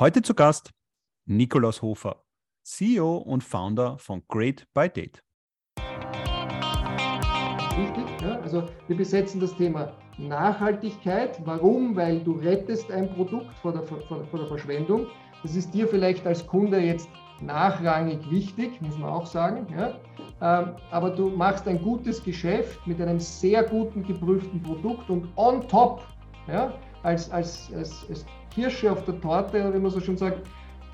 Heute zu Gast Nikolaus Hofer, CEO und Founder von Great by Date. Wichtig, ja? also wir besetzen das Thema Nachhaltigkeit. Warum? Weil du rettest ein Produkt vor der, vor, vor der Verschwendung. Das ist dir vielleicht als Kunde jetzt nachrangig wichtig, muss man auch sagen. Ja? Ähm, aber du machst ein gutes Geschäft mit einem sehr guten geprüften Produkt und on top, ja, als, als, als, als Kirsche auf der Torte, wie man so schon sagt,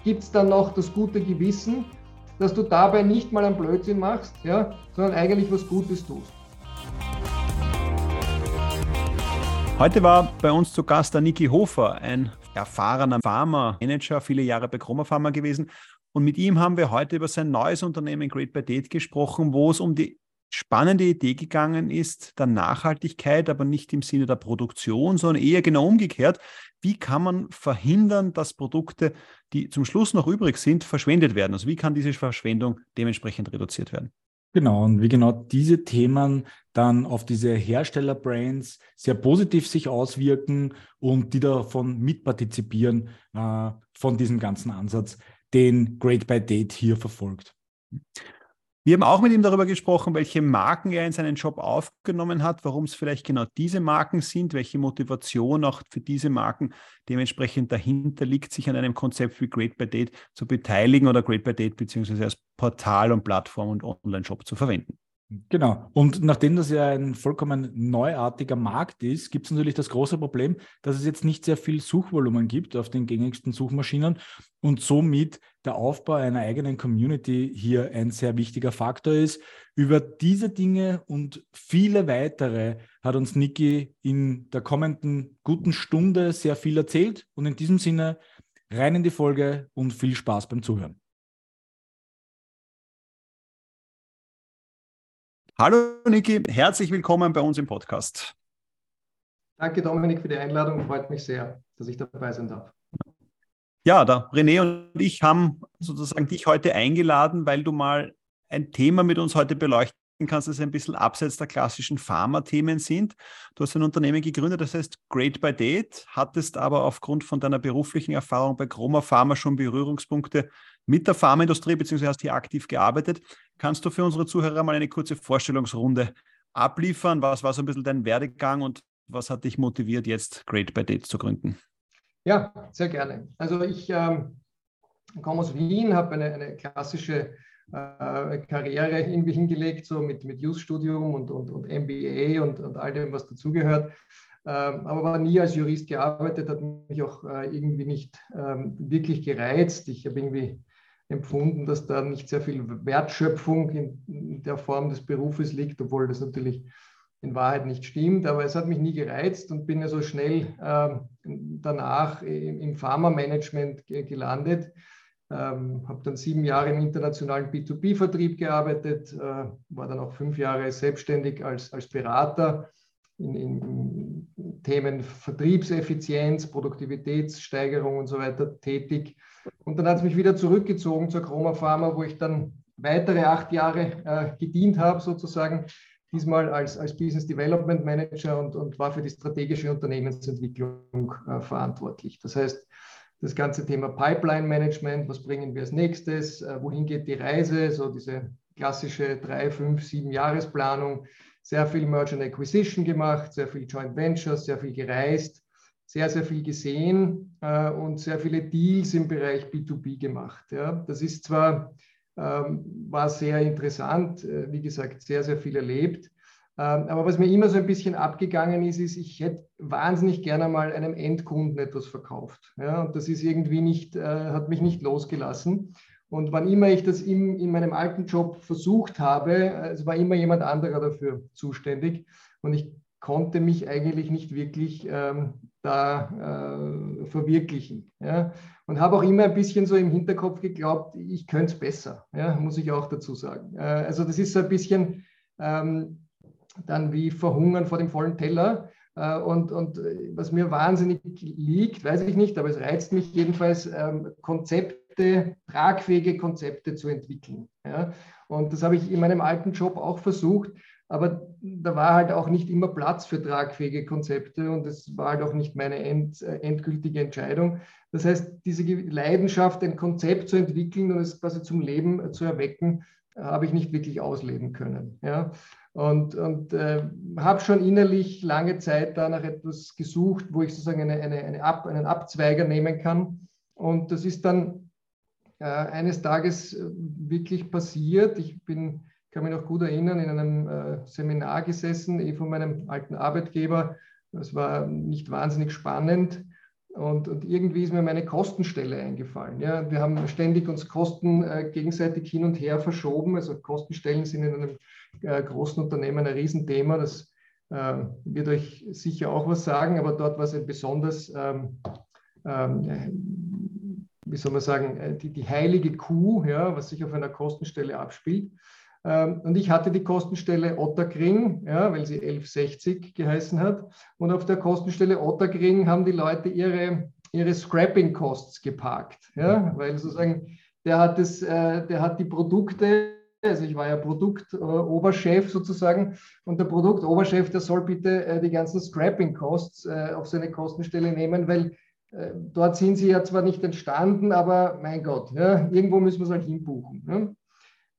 gibt es dann noch das gute Gewissen, dass du dabei nicht mal einen Blödsinn machst, ja, sondern eigentlich was Gutes tust. Heute war bei uns zu Gast der Niki Hofer, ein erfahrener Pharma-Manager, viele Jahre bei Chroma Pharma gewesen. Und mit ihm haben wir heute über sein neues Unternehmen Great by Date gesprochen, wo es um die spannende Idee gegangen ist, der Nachhaltigkeit, aber nicht im Sinne der Produktion, sondern eher genau umgekehrt. Wie kann man verhindern, dass Produkte, die zum Schluss noch übrig sind, verschwendet werden? Also wie kann diese Verschwendung dementsprechend reduziert werden? Genau, und wie genau diese Themen dann auf diese Herstellerbrands sehr positiv sich auswirken und die davon mitpartizipieren äh, von diesem ganzen Ansatz, den Great by Date hier verfolgt. Wir haben auch mit ihm darüber gesprochen, welche Marken er in seinen Job aufgenommen hat, warum es vielleicht genau diese Marken sind, welche Motivation auch für diese Marken dementsprechend dahinter liegt, sich an einem Konzept wie Great by Date zu beteiligen oder Great by Date beziehungsweise als Portal und Plattform und Online-Shop zu verwenden. Genau. Und nachdem das ja ein vollkommen neuartiger Markt ist, gibt es natürlich das große Problem, dass es jetzt nicht sehr viel Suchvolumen gibt auf den gängigsten Suchmaschinen und somit der Aufbau einer eigenen Community hier ein sehr wichtiger Faktor ist. Über diese Dinge und viele weitere hat uns Niki in der kommenden guten Stunde sehr viel erzählt. Und in diesem Sinne rein in die Folge und viel Spaß beim Zuhören. Hallo Niki, herzlich willkommen bei uns im Podcast. Danke Dominik für die Einladung, freut mich sehr, dass ich dabei sein darf. Ja, der René und ich haben sozusagen dich heute eingeladen, weil du mal ein Thema mit uns heute beleuchten kannst, das ein bisschen abseits der klassischen Pharma-Themen sind. Du hast ein Unternehmen gegründet, das heißt Great by Date, hattest aber aufgrund von deiner beruflichen Erfahrung bei Chroma Pharma schon Berührungspunkte mit der Pharmaindustrie, beziehungsweise hast hier aktiv gearbeitet. Kannst du für unsere Zuhörer mal eine kurze Vorstellungsrunde abliefern? Was war so ein bisschen dein Werdegang und was hat dich motiviert, jetzt Great by Date zu gründen? Ja, sehr gerne. Also ich ähm, komme aus Wien, habe eine, eine klassische äh, Karriere hingelegt, so mit, mit Youth-Studium und, und, und MBA und, und all dem, was dazugehört. Ähm, aber war nie als Jurist gearbeitet, hat mich auch äh, irgendwie nicht ähm, wirklich gereizt. Ich habe irgendwie empfunden, dass da nicht sehr viel Wertschöpfung in der Form des Berufes liegt, obwohl das natürlich in Wahrheit nicht stimmt. Aber es hat mich nie gereizt und bin also schnell äh, danach im, im Pharma-Management gelandet. Ähm, habe dann sieben Jahre im internationalen B2B-Vertrieb gearbeitet, äh, war dann auch fünf Jahre selbstständig als, als Berater in, in, Themen Vertriebseffizienz, Produktivitätssteigerung und so weiter tätig. Und dann hat es mich wieder zurückgezogen zur Chroma Pharma, wo ich dann weitere acht Jahre äh, gedient habe, sozusagen, diesmal als, als Business Development Manager und, und war für die strategische Unternehmensentwicklung äh, verantwortlich. Das heißt, das ganze Thema Pipeline Management, was bringen wir als nächstes, äh, wohin geht die Reise, so diese klassische drei, fünf, sieben Jahresplanung, sehr viel Merge and Acquisition gemacht, sehr viel Joint Ventures, sehr viel gereist, sehr, sehr viel gesehen äh, und sehr viele Deals im Bereich B2B gemacht. Ja. Das ist zwar, ähm, war sehr interessant, äh, wie gesagt, sehr, sehr viel erlebt. Ähm, aber was mir immer so ein bisschen abgegangen ist, ist, ich hätte wahnsinnig gerne mal einem Endkunden etwas verkauft. Ja, und das ist irgendwie nicht, äh, hat mich nicht losgelassen. Und wann immer ich das in, in meinem alten Job versucht habe, es war immer jemand anderer dafür zuständig. Und ich konnte mich eigentlich nicht wirklich ähm, da äh, verwirklichen. Ja? Und habe auch immer ein bisschen so im Hinterkopf geglaubt, ich könnte es besser, ja? muss ich auch dazu sagen. Äh, also das ist so ein bisschen ähm, dann wie Verhungern vor dem vollen Teller. Äh, und, und äh, was mir wahnsinnig liegt, weiß ich nicht, aber es reizt mich jedenfalls, ähm, Konzepte, tragfähige Konzepte zu entwickeln. Ja? Und das habe ich in meinem alten Job auch versucht. Aber da war halt auch nicht immer Platz für tragfähige Konzepte und es war halt auch nicht meine end, äh, endgültige Entscheidung. Das heißt, diese Leidenschaft, ein Konzept zu entwickeln und es quasi zum Leben zu erwecken, habe ich nicht wirklich ausleben können. Ja? Und, und äh, habe schon innerlich lange Zeit da nach etwas gesucht, wo ich sozusagen eine, eine, eine Ab, einen Abzweiger nehmen kann. Und das ist dann äh, eines Tages wirklich passiert. Ich bin kann mich noch gut erinnern, in einem äh, Seminar gesessen, eh von meinem alten Arbeitgeber. Das war nicht wahnsinnig spannend. Und, und, irgendwie ist mir meine Kostenstelle eingefallen. Ja, wir haben ständig uns Kosten äh, gegenseitig hin und her verschoben. Also Kostenstellen sind in einem äh, großen Unternehmen ein Riesenthema. Das äh, wird euch sicher auch was sagen, aber dort war es ein besonders, ähm, ähm, wie soll man sagen, äh, die, die heilige Kuh, ja, was sich auf einer Kostenstelle abspielt. Ähm, und ich hatte die Kostenstelle Otterkring, ja, weil sie 1160 geheißen hat. Und auf der Kostenstelle Otterkring haben die Leute ihre, ihre Scrapping Costs geparkt. Ja, weil sozusagen der hat, das, äh, der hat die Produkte, also ich war ja Produktoberchef sozusagen, und der Produktoberchef, der soll bitte äh, die ganzen Scrapping Costs äh, auf seine Kostenstelle nehmen, weil dort sind sie ja zwar nicht entstanden, aber mein Gott, ja, irgendwo müssen wir es halt hinbuchen. Ja.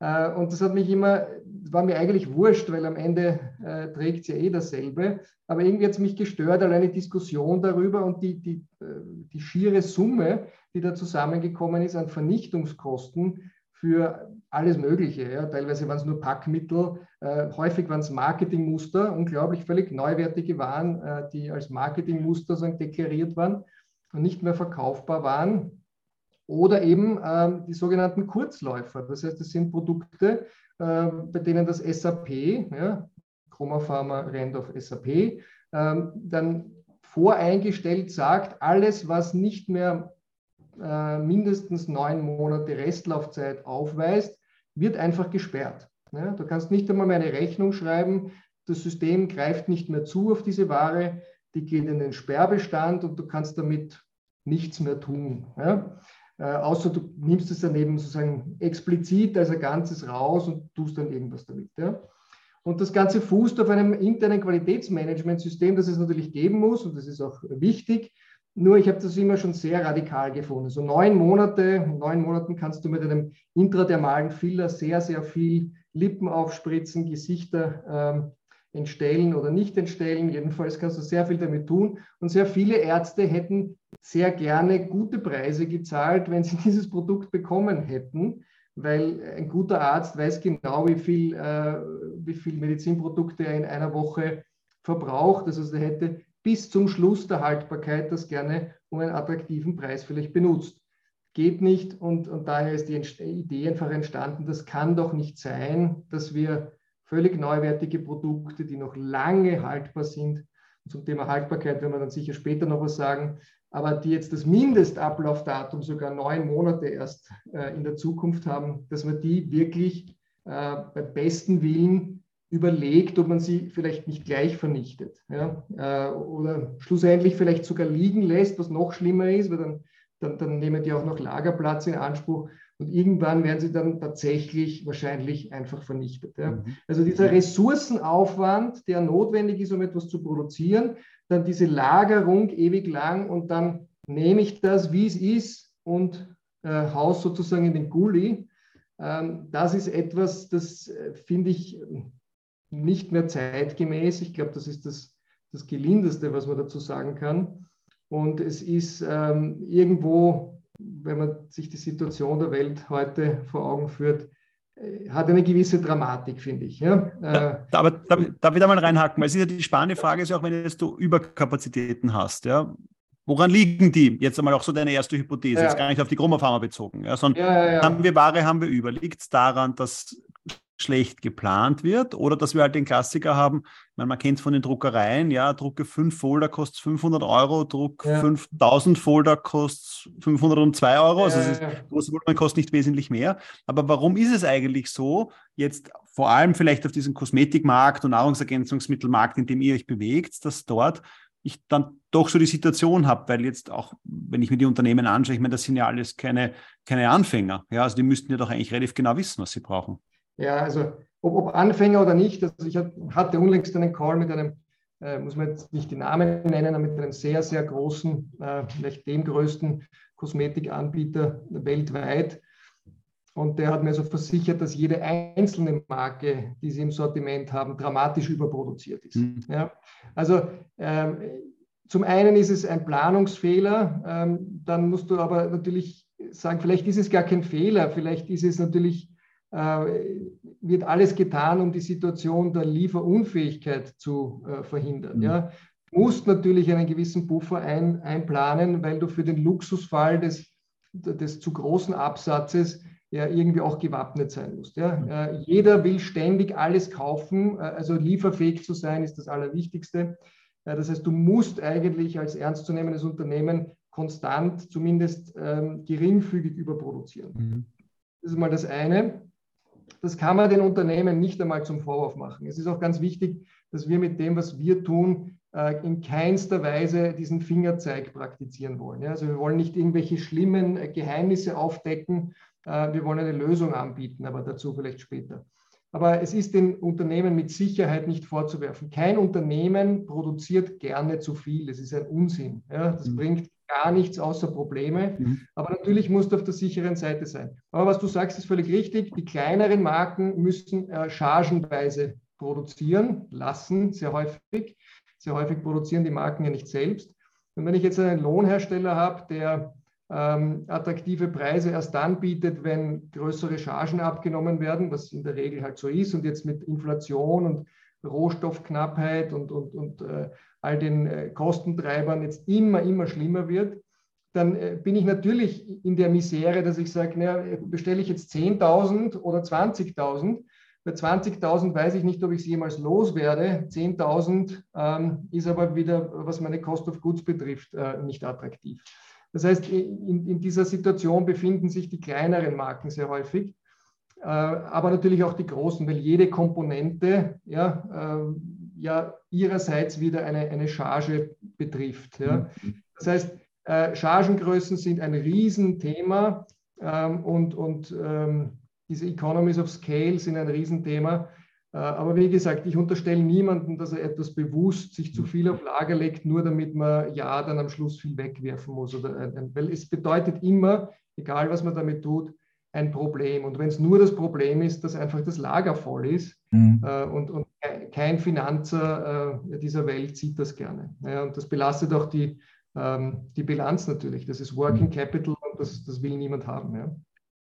Äh, und das hat mich immer, war mir eigentlich wurscht, weil am Ende äh, trägt es ja eh dasselbe. Aber irgendwie hat es mich gestört, alleine Diskussion darüber und die, die, äh, die schiere Summe, die da zusammengekommen ist an Vernichtungskosten für alles Mögliche. Ja. Teilweise waren es nur Packmittel, äh, häufig waren es Marketingmuster, unglaublich völlig neuwertige Waren, äh, die als Marketingmuster so deklariert waren und nicht mehr verkaufbar waren. Oder eben ähm, die sogenannten Kurzläufer. Das heißt, das sind Produkte, äh, bei denen das SAP, ja, Chroma Pharma rennt SAP, äh, dann voreingestellt sagt, alles, was nicht mehr äh, mindestens neun Monate Restlaufzeit aufweist, wird einfach gesperrt. Ja, du kannst nicht einmal mehr eine Rechnung schreiben, das System greift nicht mehr zu auf diese Ware, die geht in den Sperrbestand und du kannst damit nichts mehr tun. Ja? Äh, außer du nimmst es daneben sozusagen explizit als ein Ganzes raus und tust dann irgendwas damit. Ja? Und das Ganze fußt auf einem internen Qualitätsmanagementsystem, das es natürlich geben muss und das ist auch wichtig. Nur ich habe das immer schon sehr radikal gefunden. So neun Monate, neun Monaten kannst du mit einem intradermalen Filler sehr, sehr viel Lippen aufspritzen, Gesichter ähm, entstellen oder nicht entstellen. Jedenfalls kannst du sehr viel damit tun. Und sehr viele Ärzte hätten sehr gerne gute Preise gezahlt, wenn sie dieses Produkt bekommen hätten, weil ein guter Arzt weiß genau, wie viel, äh, wie viel Medizinprodukte er in einer Woche verbraucht. Also er hätte bis zum Schluss der Haltbarkeit das gerne um einen attraktiven Preis vielleicht benutzt. Geht nicht und, und daher ist die Idee einfach entstanden, das kann doch nicht sein, dass wir völlig neuwertige Produkte, die noch lange haltbar sind. zum Thema Haltbarkeit werden wir dann sicher später noch was sagen, aber die jetzt das Mindestablaufdatum sogar neun Monate erst äh, in der Zukunft haben, dass man die wirklich äh, beim besten Willen überlegt, ob man sie vielleicht nicht gleich vernichtet ja? äh, oder schlussendlich vielleicht sogar liegen lässt, was noch schlimmer ist, weil dann, dann, dann nehmen die auch noch Lagerplatz in Anspruch. Und irgendwann werden sie dann tatsächlich wahrscheinlich einfach vernichtet. Ja. Mhm. Also dieser Ressourcenaufwand, der notwendig ist, um etwas zu produzieren, dann diese Lagerung ewig lang und dann nehme ich das, wie es ist und äh, haus sozusagen in den Gully. Ähm, das ist etwas, das äh, finde ich nicht mehr zeitgemäß. Ich glaube, das ist das, das Gelindeste, was man dazu sagen kann. Und es ist ähm, irgendwo wenn man sich die Situation der Welt heute vor Augen führt, äh, hat eine gewisse Dramatik, finde ich. Ja? Äh, aber darf, darf ich da mal reinhaken? Weil es ist ja die spannende Frage, ist ja auch, wenn jetzt du Überkapazitäten hast, ja, Woran liegen die? Jetzt einmal auch so deine erste Hypothese, ja. jetzt gar nicht auf die Chromopharma bezogen, ja, sondern ja, ja, haben wir Ware, haben wir über. Liegt es daran, dass schlecht geplant wird oder dass wir halt den Klassiker haben, meine, man kennt es von den Druckereien, ja, drucke 5 Folder kostet 500 Euro, druck ja. 5000 Folder kostet 502 Euro, also ja, ja, große Volumen kostet nicht wesentlich mehr. Aber warum ist es eigentlich so, jetzt vor allem vielleicht auf diesem Kosmetikmarkt und Nahrungsergänzungsmittelmarkt, in dem ihr euch bewegt, dass dort ich dann doch so die Situation habe, weil jetzt auch, wenn ich mir die Unternehmen anschaue, ich meine, das sind ja alles keine, keine Anfänger. Ja, also die müssten ja doch eigentlich relativ genau wissen, was sie brauchen. Ja, also ob, ob Anfänger oder nicht, also ich hatte unlängst einen Call mit einem, äh, muss man jetzt nicht die Namen nennen, aber mit einem sehr, sehr großen, äh, vielleicht dem größten Kosmetikanbieter weltweit. Und der hat mir so versichert, dass jede einzelne Marke, die sie im Sortiment haben, dramatisch überproduziert ist. Mhm. Ja? Also ähm, zum einen ist es ein Planungsfehler, ähm, dann musst du aber natürlich sagen, vielleicht ist es gar kein Fehler, vielleicht ist es natürlich, wird alles getan, um die Situation der Lieferunfähigkeit zu äh, verhindern. Mhm. Ja? Du musst natürlich einen gewissen Buffer ein, einplanen, weil du für den Luxusfall des, des zu großen Absatzes ja irgendwie auch gewappnet sein musst. Ja? Mhm. Äh, jeder will ständig alles kaufen, äh, also lieferfähig zu sein ist das Allerwichtigste. Das heißt, du musst eigentlich als ernstzunehmendes Unternehmen konstant, zumindest ähm, geringfügig überproduzieren. Mhm. Das ist mal das eine. Das kann man den Unternehmen nicht einmal zum Vorwurf machen. Es ist auch ganz wichtig, dass wir mit dem, was wir tun, äh, in keinster Weise diesen Fingerzeig praktizieren wollen. Also wir wollen nicht irgendwelche schlimmen äh, Geheimnisse aufdecken. Äh, wir wollen eine Lösung anbieten, aber dazu vielleicht später. Aber es ist den Unternehmen mit Sicherheit nicht vorzuwerfen. Kein Unternehmen produziert gerne zu viel. Das ist ein Unsinn. Ja, das mhm. bringt gar nichts außer Probleme. Mhm. Aber natürlich musst du auf der sicheren Seite sein. Aber was du sagst, ist völlig richtig. Die kleineren Marken müssen äh, chargenweise produzieren lassen, sehr häufig. Sehr häufig produzieren die Marken ja nicht selbst. Und wenn ich jetzt einen Lohnhersteller habe, der ähm, attraktive Preise erst dann bietet, wenn größere Chargen abgenommen werden, was in der Regel halt so ist. Und jetzt mit Inflation und Rohstoffknappheit und, und, und äh, all den äh, Kostentreibern jetzt immer, immer schlimmer wird, dann äh, bin ich natürlich in der Misere, dass ich sage, naja, bestelle ich jetzt 10.000 oder 20.000. Bei 20.000 weiß ich nicht, ob ich es jemals loswerde. 10.000 ähm, ist aber wieder, was meine Cost of Goods betrifft, äh, nicht attraktiv. Das heißt, in, in, dieser Situation befinden sich die kleineren Marken sehr häufig, aber natürlich auch die großen, weil jede Komponente ja, äh, ja ihrerseits wieder eine, eine Charge betrifft. Ja. Mhm. Das heißt, äh, Chargengrößen sind ein Riesenthema ähm, und, und ähm, diese Economies of Scale sind ein Riesenthema. Äh, aber wie gesagt, ich unterstelle niemandem, dass er etwas bewusst sich zu viel auf Lager legt, nur damit man ja dann am Schluss viel wegwerfen muss. Oder, weil es bedeutet immer, egal was man damit tut, ein Problem. Und wenn es nur das Problem ist, dass einfach das Lager voll ist mhm. äh, und, und, kein Finanzer äh, dieser Welt sieht das gerne. Ja, und das belastet auch die, ähm, die Bilanz natürlich. Das ist Working mhm. Capital und das, das will niemand haben. Ja.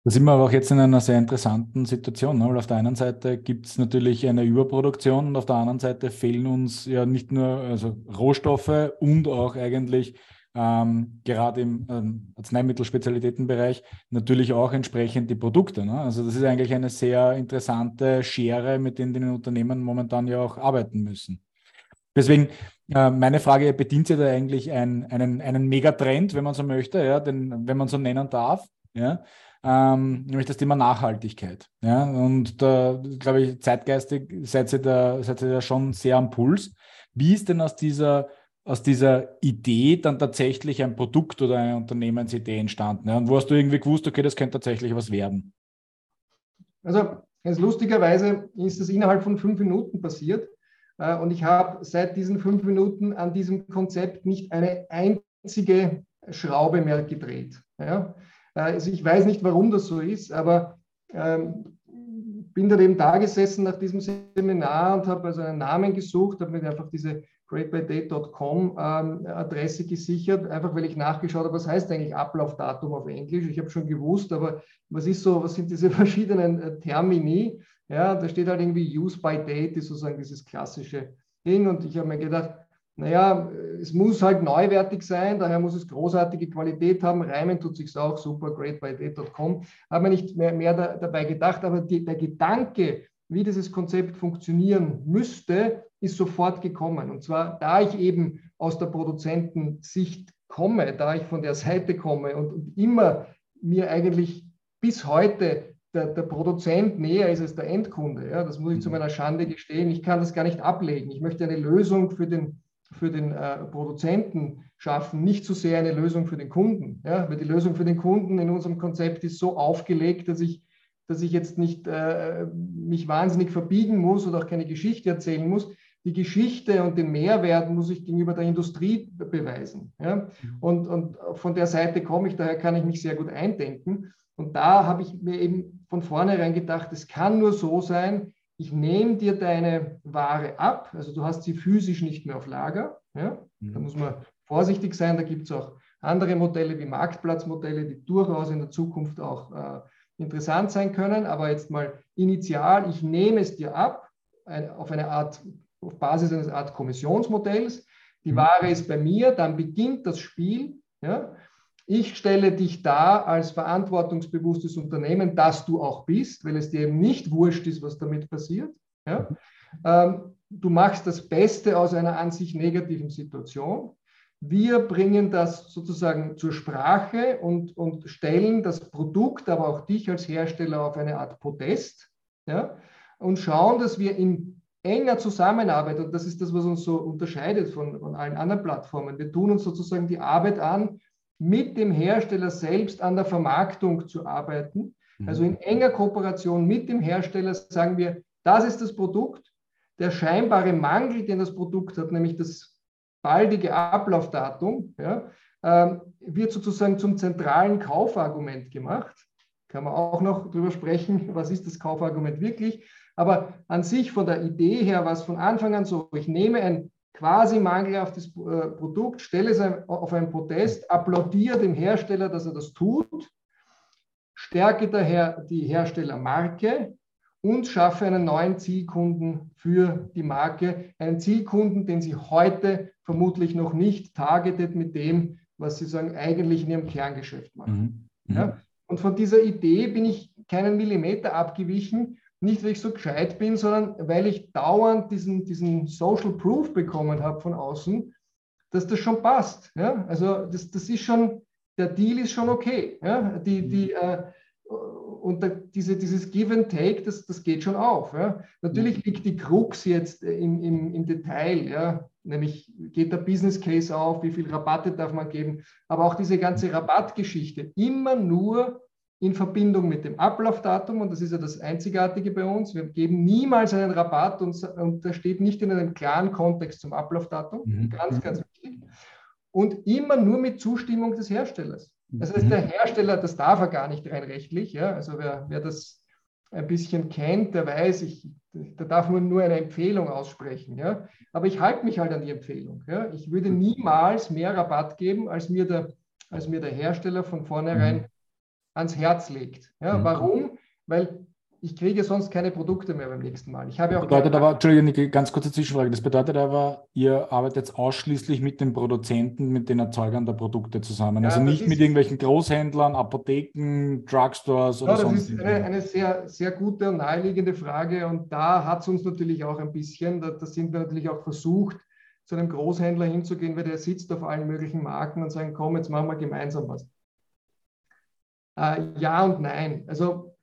Da sind wir aber auch jetzt in einer sehr interessanten Situation, ne? weil auf der einen Seite gibt es natürlich eine Überproduktion und auf der anderen Seite fehlen uns ja nicht nur also Rohstoffe und auch eigentlich ähm, gerade im ähm, Arzneimittelspezialitätenbereich natürlich auch entsprechend die Produkte. Ne? Also das ist eigentlich eine sehr interessante Schere, mit denen die Unternehmen momentan ja auch arbeiten müssen. Deswegen äh, meine Frage, bedient sie da eigentlich ein, einen, einen Megatrend, wenn man so möchte, ja, den, wenn man so nennen darf, ja, ähm, nämlich das Thema Nachhaltigkeit. Ja? Und da, glaube ich, zeitgeistig seid ihr, da, seid ihr da schon sehr am Puls. Wie ist denn aus dieser, aus dieser Idee dann tatsächlich ein Produkt oder eine Unternehmensidee entstanden? Und wo hast du irgendwie gewusst, okay, das könnte tatsächlich was werden? Also, ganz lustigerweise ist das innerhalb von fünf Minuten passiert. Äh, und ich habe seit diesen fünf Minuten an diesem Konzept nicht eine einzige Schraube mehr gedreht. Ja? Also ich weiß nicht, warum das so ist, aber ähm, bin dann eben da gesessen nach diesem Seminar und habe also einen Namen gesucht, habe mir einfach diese greatbydate.com ähm, gesichert, einfach weil ich nachgeschaut habe, was heißt eigentlich Ablaufdatum auf Englisch. Ich habe schon gewusst, aber was ist so, was sind diese verschiedenen äh, Termini? Ja, da steht halt irgendwie Use by Date, ist sozusagen dieses klassische Ding. Und ich habe mir gedacht, naja, es muss halt neuwertig sein, daher muss es großartige Qualität haben. Reimen tut sich auch super, greatbydate.com. Habe mir nicht mehr, mehr da, dabei gedacht, aber die, der Gedanke, wie dieses Konzept funktionieren müsste, ist sofort gekommen. Und zwar, da ich eben aus der Produzentensicht komme, da ich von der Seite komme und, und immer mir eigentlich bis heute der, der, Produzent näher ist als der Endkunde. Ja, das muss ich zu meiner Schande gestehen. Ich kann das gar nicht ablegen. Ich möchte eine Lösung für den für den äh, Produzenten schaffen, nicht so sehr eine Lösung für den Kunden. Ja? Weil die Lösung für den Kunden in unserem Konzept ist so aufgelegt, dass ich dass ich jetzt nicht äh, mich wahnsinnig verbiegen muss oder auch keine Geschichte erzählen muss. Die Geschichte und den Mehrwert muss ich gegenüber der Industrie beweisen. Ja? Mhm. Und, und von der Seite komme ich, daher kann ich mich sehr gut eindenken. Und da habe ich mir eben von vornherein gedacht, es kann nur so sein, ich nehme dir deine Ware ab, also du hast sie physisch nicht mehr auf Lager. Ja? Da mhm. muss man vorsichtig sein, da gibt es auch andere Modelle wie Marktplatzmodelle, die durchaus in der Zukunft auch äh, interessant sein können. Aber jetzt mal initial, ich nehme es dir ab auf eine Art, auf Basis eines Art Kommissionsmodells. Die mhm. Ware ist bei mir, dann beginnt das Spiel. Ja? Ich stelle dich dar als verantwortungsbewusstes Unternehmen, das du auch bist, weil es dir eben nicht wurscht ist, was damit passiert. Ja? Ähm, du machst das Beste aus einer an sich negativen Situation. Wir bringen das sozusagen zur Sprache und, und stellen das Produkt, aber auch dich als Hersteller auf eine Art Podest ja, und schauen, dass wir in enger Zusammenarbeit, und das ist das, was uns so unterscheidet von, von allen anderen Plattformen, wir tun uns sozusagen die Arbeit an, mit dem Hersteller selbst an der Vermarktung zu arbeiten. Mhm. Also in enger Kooperation mit dem Hersteller sagen wir, das ist das Produkt. Der scheinbare Mangel, den das Produkt hat, nämlich das baldige Ablaufdatum, ja, ähm, wird sozusagen zum zentralen Kaufargument gemacht. Kann man auch noch darüber sprechen, was ist das Kaufargument wirklich. Aber an sich von der Idee her war es von Anfang an so, ich nehme ein quasi mangelhaftes äh, Produkt, stelle es auf ein Protest, applaudiere dem Hersteller, dass er das tut, stärke daher die Herstellermarke und schaffe einen neuen Zielkunden für die Marke, einen Zielkunden, den Sie heute vermutlich noch nicht targetet mit dem, was Sie sagen, eigentlich in Ihrem Kerngeschäft machen. Mhm. Mhm. Ja? Und von dieser Idee bin ich keinen Millimeter abgewichen nicht, weil ich so gescheit bin, sondern weil ich dauernd diesen, diesen Social Proof bekommen habe von außen, dass das schon passt. Ja? Also das, das ist schon, der Deal ist schon okay. Ja? Die, mhm. die, äh, und da, diese, dieses Give and Take, das, das geht schon auf. Ja? Natürlich mhm. liegt die Krux jetzt im, im, im Detail, ja? nämlich geht der Business Case auf, wie viel Rabatte darf man geben, aber auch diese ganze Rabattgeschichte, immer nur in Verbindung mit dem Ablaufdatum, und das ist ja das Einzigartige bei uns, wir geben niemals einen Rabatt und, und der steht nicht in einem klaren Kontext zum Ablaufdatum, mhm. ganz, ganz wichtig, und immer nur mit Zustimmung des Herstellers. Das heißt, der Hersteller, das darf er gar nicht rein rechtlich, ja? also wer, wer das ein bisschen kennt, der weiß, ich, da darf man nur eine Empfehlung aussprechen. Ja? Aber ich halte mich halt an die Empfehlung. Ja? Ich würde niemals mehr Rabatt geben, als mir der, als mir der Hersteller von vornherein mhm ans Herz legt. Ja, mhm. Warum? Weil ich kriege sonst keine Produkte mehr beim nächsten Mal. Ich habe auch bedeutet aber, Entschuldigung, ganz kurze Zwischenfrage. Das bedeutet aber, ihr arbeitet ausschließlich mit den Produzenten, mit den Erzeugern der Produkte zusammen. Ja, also nicht mit irgendwelchen Großhändlern, Apotheken, Drugstores oder ja, das sonst. Das ist eine, eine, sehr, sehr gute und naheliegende Frage. Und da hat es uns natürlich auch ein bisschen, da, da sind wir natürlich auch versucht, zu einem Großhändler hinzugehen, weil der sitzt auf allen möglichen Marken und sagen, komm, jetzt machen wir gemeinsam was. Äh, ja und nein. Also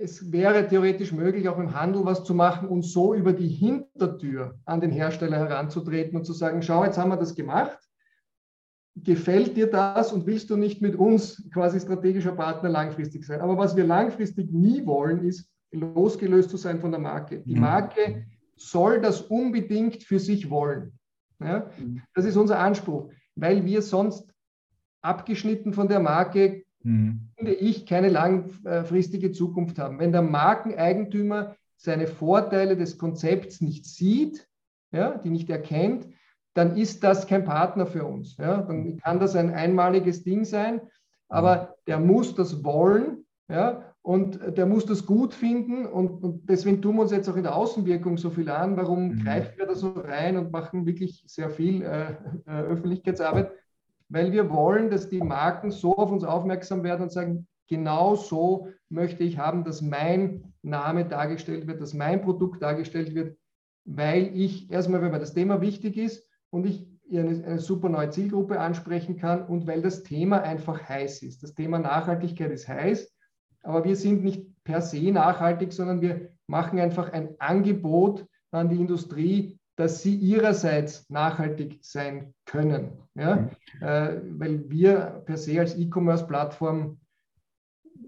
es wäre theoretisch möglich, auch im Handel was zu machen und so über die Hintertür an den Hersteller heranzutreten und zu sagen, schau, jetzt haben wir das gemacht. Gefällt dir das und willst du nicht mit uns quasi strategischer Partner langfristig sein? Aber was wir langfristig nie wollen, ist losgelöst zu sein von der Marke. Die mhm. Marke soll das unbedingt für sich wollen. Ja? Mhm. Das ist unser Anspruch, weil wir sonst abgeschnitten von der Marke mhm. finde ich, keine langfristige Zukunft haben. Wenn der Markeneigentümer seine Vorteile des Konzepts nicht sieht, ja, die nicht erkennt, dann ist das kein Partner für uns. Ja. Dann kann das ein einmaliges Ding sein, aber der muss das wollen ja, und der muss das gut finden und, und deswegen tun wir uns jetzt auch in der Außenwirkung so viel an. Warum mhm. greifen wir da so rein und machen wirklich sehr viel äh, äh, Öffentlichkeitsarbeit? Weil wir wollen, dass die Marken so auf uns aufmerksam werden und sagen, genau so möchte ich haben, dass mein Name dargestellt wird, dass mein Produkt dargestellt wird, weil ich erstmal, wenn mir das Thema wichtig ist und ich eine, eine super neue Zielgruppe ansprechen kann und weil das Thema einfach heiß ist. Das Thema Nachhaltigkeit ist heiß, aber wir sind nicht per se nachhaltig, sondern wir machen einfach ein Angebot an die Industrie, dass sie ihrerseits nachhaltig sein können. Ja? Mhm. Äh, weil wir per se als E-Commerce-Plattform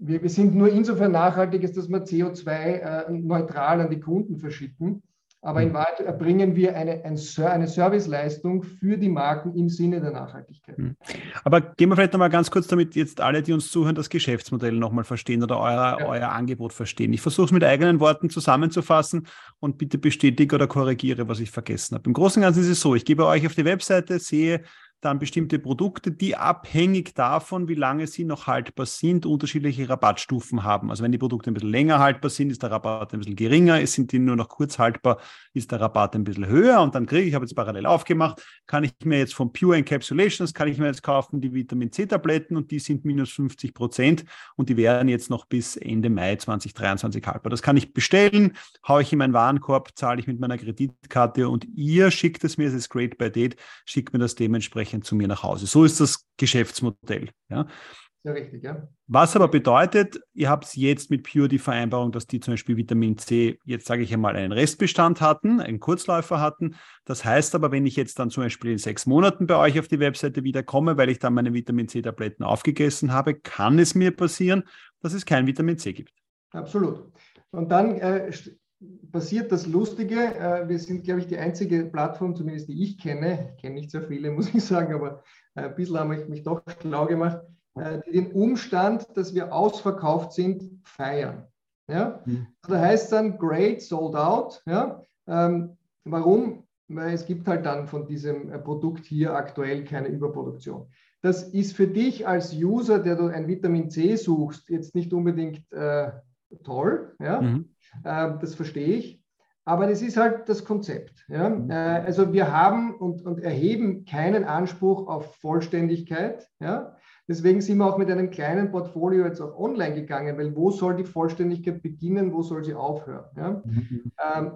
wir, wir, sind nur insofern nachhaltig, dass wir CO2-neutral äh, an die Kunden verschicken. Aber in mhm. Wahrheit erbringen wir eine, eine Serviceleistung für die Marken im Sinne der Nachhaltigkeit. Mhm. Aber gehen wir vielleicht nochmal ganz kurz, damit jetzt alle, die uns zuhören, das Geschäftsmodell nochmal verstehen oder euer, ja. euer Angebot verstehen. Ich versuche es mit eigenen Worten zusammenzufassen und bitte bestätige oder korrigiere, was ich vergessen habe. Im Großen und Ganzen ist es so, ich gebe euch auf die Webseite, sehe dann bestimmte Produkte, die abhängig davon, wie lange sie noch haltbar sind, unterschiedliche Rabattstufen haben. Also wenn die Produkte ein bisschen länger haltbar sind, ist der Rabatt ein bisschen geringer. Sind die nur noch kurz haltbar, ist der Rabatt ein bisschen höher. Und dann kriege ich, ich habe jetzt parallel aufgemacht, kann ich mir jetzt von Pure Encapsulations, kann ich mir jetzt kaufen die Vitamin C-Tabletten und die sind minus 50 Prozent und die werden jetzt noch bis Ende Mai 2023 haltbar. Das kann ich bestellen, haue ich in meinen Warenkorb, zahle ich mit meiner Kreditkarte und ihr schickt es mir, es ist Great by Date, schickt mir das dementsprechend dementsprechend zu mir nach Hause. So ist das Geschäftsmodell. Ja. Sehr richtig, ja. Was aber bedeutet, ihr habt jetzt mit Pure die Vereinbarung, dass die zum Beispiel Vitamin C, jetzt sage ich einmal, einen Restbestand hatten, einen Kurzläufer hatten. Das heißt aber, wenn ich jetzt dann zum Beispiel in sechs Monaten bei euch auf die Webseite wiederkomme, weil ich dann meine Vitamin C-Tabletten aufgegessen habe, kann es mir passieren, dass es kein Vitamin C gibt. Absolut. Und dann äh, passiert das Lustige. Äh, wir sind, glaube ich, die einzige Plattform, zumindest die ich kenne, ich kenne nicht sehr viele, muss ich sagen, aber äh, ein bisschen habe ich mich doch schlau gemacht, äh, die den Umstand, dass wir ausverkauft sind, feiern. Ja? Mhm. Also da heißt dann great, sold out. Ja? Ähm, warum? Weil es gibt halt dann von diesem Produkt hier aktuell keine Überproduktion. Das ist für dich als User, der du ein Vitamin C suchst, jetzt nicht unbedingt äh, toll. Ja? Mhm. Äh, das verstehe ich. Aber das ist halt das Konzept. Ja? Mhm. Äh, also wir haben und, und erheben keinen Anspruch auf Vollständigkeit. Ja? Deswegen sind wir auch mit einem kleinen Portfolio jetzt auch online gegangen, weil wo soll die Vollständigkeit beginnen, wo soll sie aufhören? Ja? Mhm. Ähm,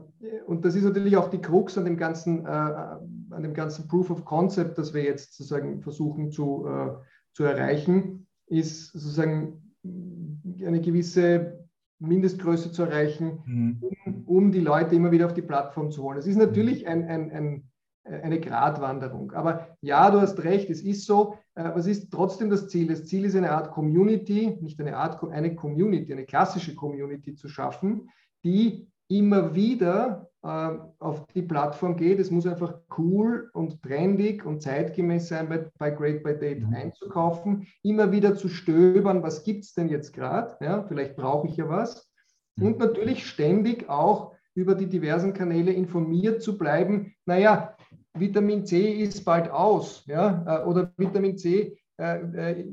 und das ist natürlich auch die Krux an dem ganzen, äh, an dem ganzen Proof of Concept, das wir jetzt sozusagen versuchen zu, äh, zu erreichen, ist sozusagen eine gewisse Mindestgröße zu erreichen, mhm. um, um, die Leute immer wieder auf die Plattform zu holen. Es ist natürlich ein, ein, ein, eine Gratwanderung. Aber ja, du hast recht, es ist so. Äh, was ist trotzdem das Ziel? Das Ziel ist eine Art Community, nicht eine Art, eine Community, eine klassische Community zu schaffen, die immer wieder äh, auf die Plattform geht. Es muss einfach cool und trendig und zeitgemäß sein, bei, bei Great by Date mhm. einzukaufen, immer wieder zu stöbern, was gibt es denn jetzt gerade? Ja, vielleicht brauche ich ja was. Mhm. Und natürlich ständig auch über die diversen Kanäle informiert zu bleiben. Naja, Vitamin C ist bald aus, ja, äh, oder Vitamin C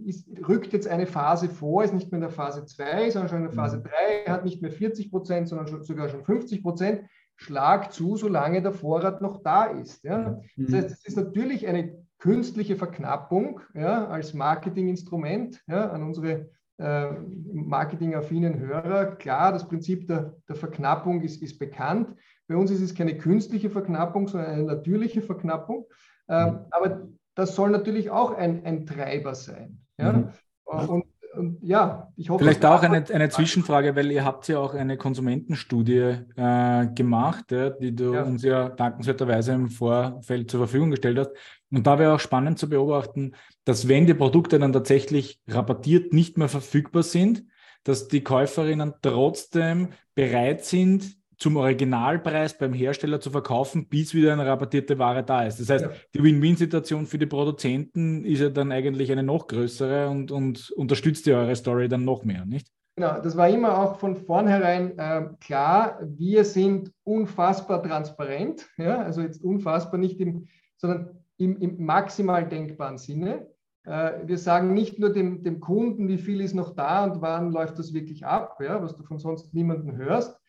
ist, rückt jetzt eine Phase vor, ist nicht mehr in der Phase 2, sondern schon in der Phase 3, mhm. hat nicht mehr 40 Prozent, sondern schon, sogar schon 50 Prozent. Schlag zu, solange der Vorrat noch da ist. Ja? Mhm. Das heißt, es ist natürlich eine künstliche Verknappung ja, als Marketinginstrument ja, an unsere äh, marketingaffinen Hörer. Klar, das Prinzip der, der Verknappung ist, ist, bekannt. Bei uns ist es keine künstliche Verknappung, sondern eine natürliche Verknappung. Ähm, mhm. aber das soll natürlich auch ein, ein Treiber sein. Ja? Mhm. Und, und, ja, ich hoffe. Vielleicht auch eine, eine Zwischenfrage, weil ihr habt ja auch eine Konsumentenstudie äh, gemacht, ja, die du ja. uns ja dankenswerterweise im Vorfeld zur Verfügung gestellt hast. Und da wäre auch spannend zu beobachten, dass wenn die Produkte dann tatsächlich rabattiert nicht mehr verfügbar sind, dass die Käuferinnen trotzdem bereit sind, zum Originalpreis beim Hersteller zu verkaufen, bis wieder eine rabattierte Ware da ist. Das heißt, ja. die Win-Win-Situation für die Produzenten ist ja dann eigentlich eine noch größere und, und unterstützt ja eure Story dann noch mehr, nicht? Genau, das war immer auch von vornherein äh, klar. Wir sind unfassbar transparent, ja, also jetzt unfassbar nicht im, sondern im, im maximal denkbaren Sinne. Äh, wir sagen nicht nur dem, dem Kunden, wie viel ist noch da und wann läuft das wirklich ab, ja, was du von sonst niemandem hörst,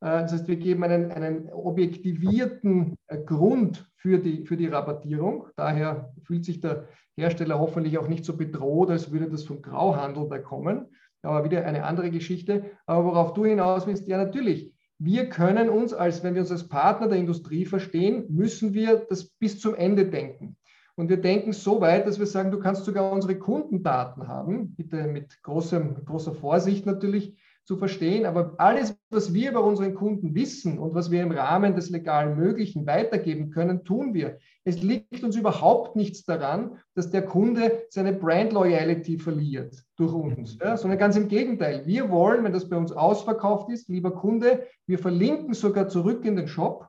das heißt, wir geben einen, einen objektivierten äh, Grund für die, für die Rabattierung. Daher fühlt sich der Hersteller hoffentlich auch nicht so bedroht, als würde das vom Grauhandel da kommen. Aber wieder eine andere Geschichte. Aber worauf du hinaus willst, ja natürlich, wir können uns, als wenn wir uns als Partner der Industrie verstehen, müssen wir das bis zum Ende denken. Und wir denken so weit, dass wir sagen, du kannst sogar unsere Kundendaten haben, bitte mit großem, großer Vorsicht natürlich, zu verstehen. Aber alles, was wir über unseren Kunden wissen und was wir im Rahmen des legalen Möglichen weitergeben können, tun wir. Es liegt uns überhaupt nichts daran, dass der Kunde seine Brand Loyalty verliert durch uns, ja, sondern ganz im Gegenteil. Wir wollen, wenn das bei uns ausverkauft ist, lieber Kunde, wir verlinken sogar zurück in den Shop,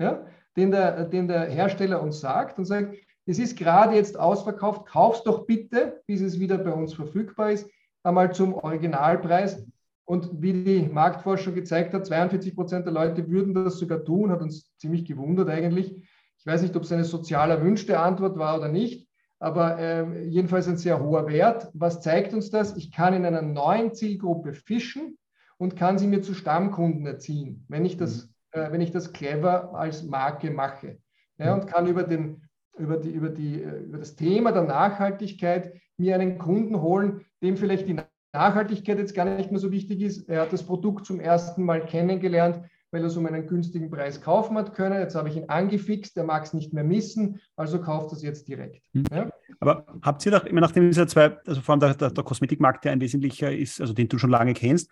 ja, den, der, den der Hersteller uns sagt und sagt, es ist gerade jetzt ausverkauft, kauf's doch bitte, bis es wieder bei uns verfügbar ist, einmal zum Originalpreis. Und wie die Marktforschung gezeigt hat, 42 Prozent der Leute würden das sogar tun, hat uns ziemlich gewundert eigentlich. Ich weiß nicht, ob es eine sozial erwünschte Antwort war oder nicht, aber äh, jedenfalls ein sehr hoher Wert. Was zeigt uns das? Ich kann in einer neuen Zielgruppe fischen und kann sie mir zu Stammkunden erziehen, wenn ich das, mhm. äh, wenn ich das clever als Marke mache. Ja, und kann über, den, über, die, über, die, äh, über das Thema der Nachhaltigkeit mir einen Kunden holen, dem vielleicht die Nachhaltigkeit jetzt gar nicht mehr so wichtig ist. Er hat das Produkt zum ersten Mal kennengelernt, weil er es um einen günstigen Preis kaufen hat können. Jetzt habe ich ihn angefixt, er mag es nicht mehr missen, also kauft es jetzt direkt. Hm. Ja? Aber habt ihr doch immer nachdem es ja zwei, also vor allem der, der, der Kosmetikmarkt, der ein wesentlicher ist, also den du schon lange kennst,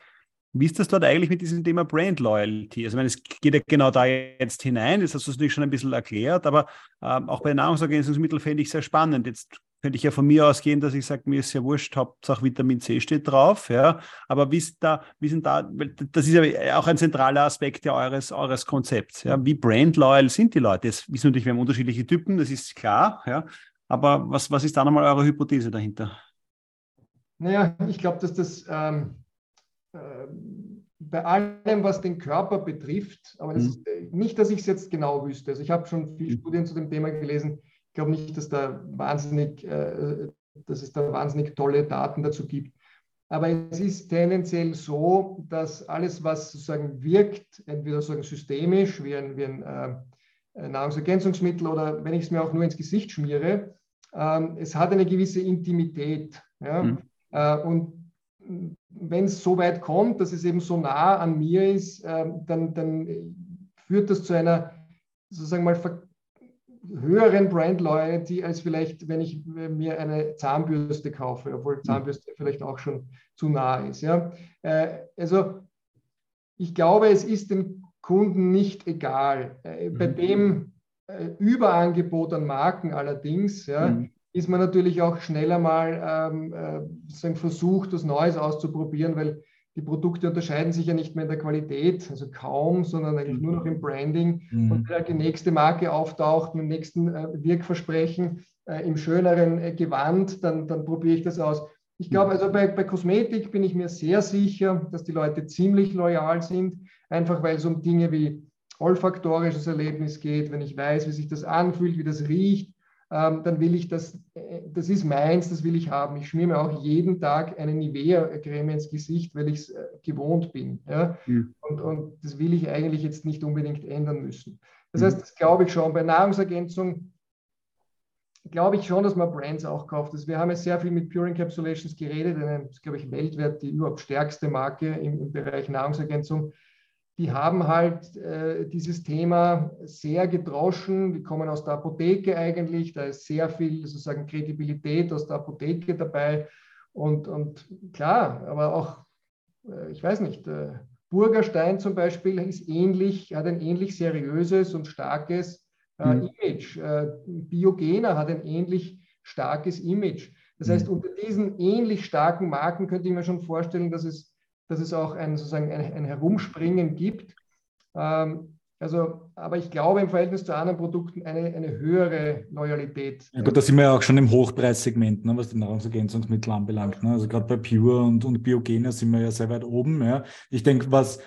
wie ist das dort eigentlich mit diesem Thema Brand Loyalty? Also, ich meine, es geht ja genau da jetzt hinein, das hast du natürlich schon ein bisschen erklärt, aber ähm, auch bei Nahrungsergänzungsmitteln fände ich sehr spannend. Jetzt könnte ich ja von mir ausgehen, dass ich sage, mir ist ja wurscht, Hauptsache Vitamin C steht drauf, ja. Aber wie ist da, wie sind da, das ist ja auch ein zentraler Aspekt ja eures, eures Konzepts, ja. Wie brandloyal sind die Leute? Das wissen natürlich, wir haben unterschiedliche Typen, das ist klar, ja. Aber was, was ist da nochmal eure Hypothese dahinter? Naja, ich glaube, dass das ähm, äh, bei allem, was den Körper betrifft, aber das mhm. ist, äh, nicht, dass ich es jetzt genau wüsste. Also ich habe schon viele mhm. Studien zu dem Thema gelesen, glaube nicht, dass, da wahnsinnig, äh, dass es da wahnsinnig tolle Daten dazu gibt. Aber es ist tendenziell so, dass alles, was sozusagen wirkt, entweder sozusagen systemisch, wie ein, wie ein äh, Nahrungsergänzungsmittel oder wenn ich es mir auch nur ins Gesicht schmiere, ähm, es hat eine gewisse Intimität. Ja? Mhm. Äh, und wenn es so weit kommt, dass es eben so nah an mir ist, äh, dann, dann führt das zu einer sozusagen mal höheren Brand Loyalty, als vielleicht, wenn ich mir eine Zahnbürste kaufe, obwohl mhm. Zahnbürste vielleicht auch schon zu nah ist. Ja? Äh, also ich glaube, es ist dem Kunden nicht egal. Äh, bei mhm. dem äh, Überangebot an Marken allerdings ja, mhm. ist man natürlich auch schneller mal ähm, versucht, was Neues auszuprobieren, weil die Produkte unterscheiden sich ja nicht mehr in der Qualität, also kaum, sondern eigentlich nur noch im Branding. Mhm. Und wenn halt die nächste Marke auftaucht mit dem nächsten äh, Wirkversprechen äh, im schöneren äh, Gewand, dann, dann probiere ich das aus. Ich glaube, also bei, bei Kosmetik bin ich mir sehr sicher, dass die Leute ziemlich loyal sind, einfach weil es um Dinge wie olfaktorisches Erlebnis geht, wenn ich weiß, wie sich das anfühlt, wie das riecht, ähm, dann will ich das, äh, das ist meins, das will ich haben. Ich schmiere mir auch jeden Tag eine Nivea-Creme ins Gesicht, weil ich es äh, gewohnt bin. Ja? Mhm. Und, und das will ich eigentlich jetzt nicht unbedingt ändern müssen. Das mhm. heißt, das glaube ich schon. Bei Nahrungsergänzung glaube ich schon, dass man Brands auch kauft. Also wir haben ja sehr viel mit Pure Encapsulations geredet, eine, glaube ich, weltweit die überhaupt stärkste Marke im, im Bereich Nahrungsergänzung die haben halt äh, dieses Thema sehr gedroschen. Die kommen aus der Apotheke eigentlich. Da ist sehr viel sozusagen Kredibilität aus der Apotheke dabei. Und, und klar, aber auch, äh, ich weiß nicht, äh, Burgerstein zum Beispiel ist ähnlich, hat ein ähnlich seriöses und starkes äh, mhm. Image. Äh, Biogena hat ein ähnlich starkes Image. Das heißt, mhm. unter diesen ähnlich starken Marken könnte ich mir schon vorstellen, dass es dass es auch ein, sozusagen ein, ein Herumspringen gibt. Ähm, also, aber ich glaube im Verhältnis zu anderen Produkten eine, eine höhere Loyalität. Ja gut, da sind wir ja auch schon im Hochpreissegment, ne, was die Nahrungsergänzungsmittel anbelangt. Ne? Also gerade bei Pure und, und Biogene sind wir ja sehr weit oben. Ja. Ich denke, was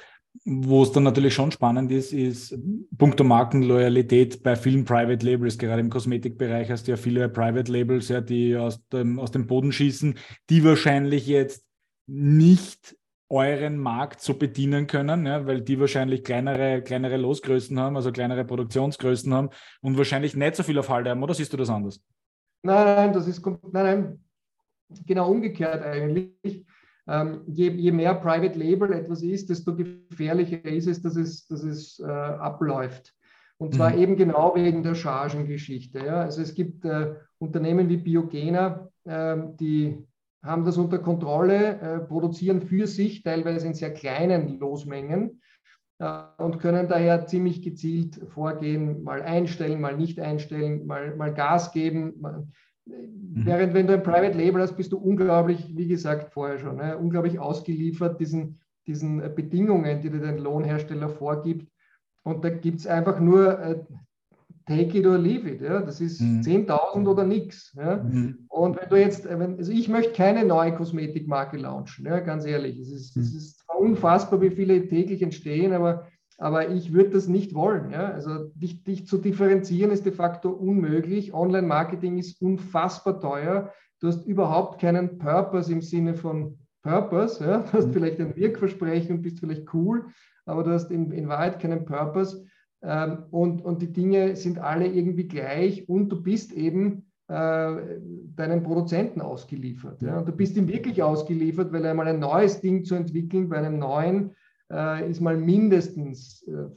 wo es dann natürlich schon spannend ist, ist punkto Markenloyalität bei vielen Private Labels, gerade im Kosmetikbereich hast du ja viele Private Labels, ja, die aus dem, aus dem Boden schießen, die wahrscheinlich jetzt nicht euren Markt so bedienen können, ja, weil die wahrscheinlich kleinere, kleinere Losgrößen haben, also kleinere Produktionsgrößen haben und wahrscheinlich nicht so viel auf Halde haben, oder siehst du das anders? Nein, nein, das ist nein, nein, genau umgekehrt eigentlich. Ähm, je, je, mehr Private Label etwas ist, desto gefährlicher ist es, dass es, dass es äh, abläuft. Und zwar mhm. eben genau wegen der Chargengeschichte. Ja. Also es gibt äh, Unternehmen wie Biogena, äh, die haben das unter Kontrolle, äh, produzieren für sich, teilweise in sehr kleinen Losmengen äh, und können daher ziemlich gezielt vorgehen, mal einstellen, mal nicht einstellen, mal, mal Gas geben. Mal, mhm. Während wenn du ein Private Label hast, bist du unglaublich, wie gesagt vorher schon, ne, unglaublich ausgeliefert diesen, diesen Bedingungen, die dir dein Lohnhersteller vorgibt. Und da gibt es einfach nur äh, take it or leave it. Ja? Das ist mhm. 10.000 oder nichts. Ja? Mhm. Und wenn du jetzt, wenn, also ich möchte keine neue Kosmetikmarke launchen, ja? ganz ehrlich. Es ist, mhm. es ist unfassbar, wie viele täglich entstehen, aber, aber ich würde das nicht wollen. Ja? Also dich, dich zu differenzieren ist de facto unmöglich. Online-Marketing ist unfassbar teuer. Du hast überhaupt keinen Purpose im Sinne von Purpose. Ja? Du hast mhm. vielleicht ein Wirkversprechen und bist vielleicht cool, aber du hast in, in Wahrheit keinen Purpose. Ähm, und, und die Dinge sind alle irgendwie gleich und du bist eben äh, deinen Produzenten ausgeliefert. Ja? Und du bist ihm wirklich ausgeliefert, weil einmal ein neues Ding zu entwickeln bei einem neuen äh, ist mal mindestens, äh,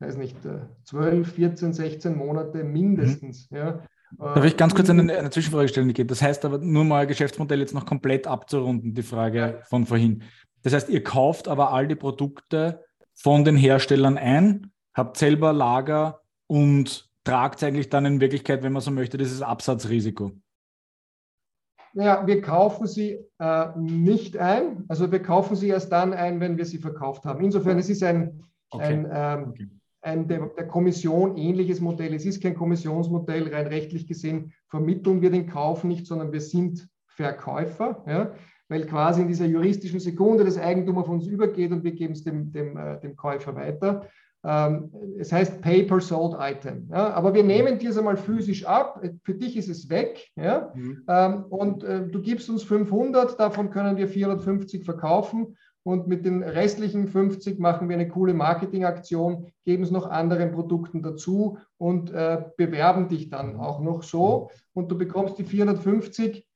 weiß nicht, 12, 14, 16 Monate mindestens. Mhm. Ja? Darf ich ganz kurz eine, eine Zwischenfrage stellen, Niki? Das heißt aber nur mal Geschäftsmodell jetzt noch komplett abzurunden, die Frage von vorhin. Das heißt, ihr kauft aber all die Produkte von den Herstellern ein, habt selber Lager und tragt eigentlich dann in Wirklichkeit, wenn man so möchte, dieses Absatzrisiko. Naja, wir kaufen sie äh, nicht ein. Also wir kaufen sie erst dann ein, wenn wir sie verkauft haben. Insofern, es ist ein, okay. ein, ähm, okay. ein der, der, Kommission ähnliches Modell. Es ist kein Kommissionsmodell, rein rechtlich gesehen vermitteln wir den Kauf nicht, sondern wir sind Verkäufer. Ja? Weil quasi in dieser juristischen Sekunde das Eigentum auf uns übergeht und wir geben es dem, dem, äh, dem Käufer weiter. Ähm, es heißt Paper Sold Item. Ja? Aber wir nehmen dir es einmal physisch ab. Für dich ist es weg. Ja? Mhm. Ähm, und äh, du gibst uns 500, davon können wir 450 verkaufen. Und mit den restlichen 50 machen wir eine coole Marketingaktion, geben es noch anderen Produkten dazu und äh, bewerben dich dann auch noch so. Und du bekommst die 450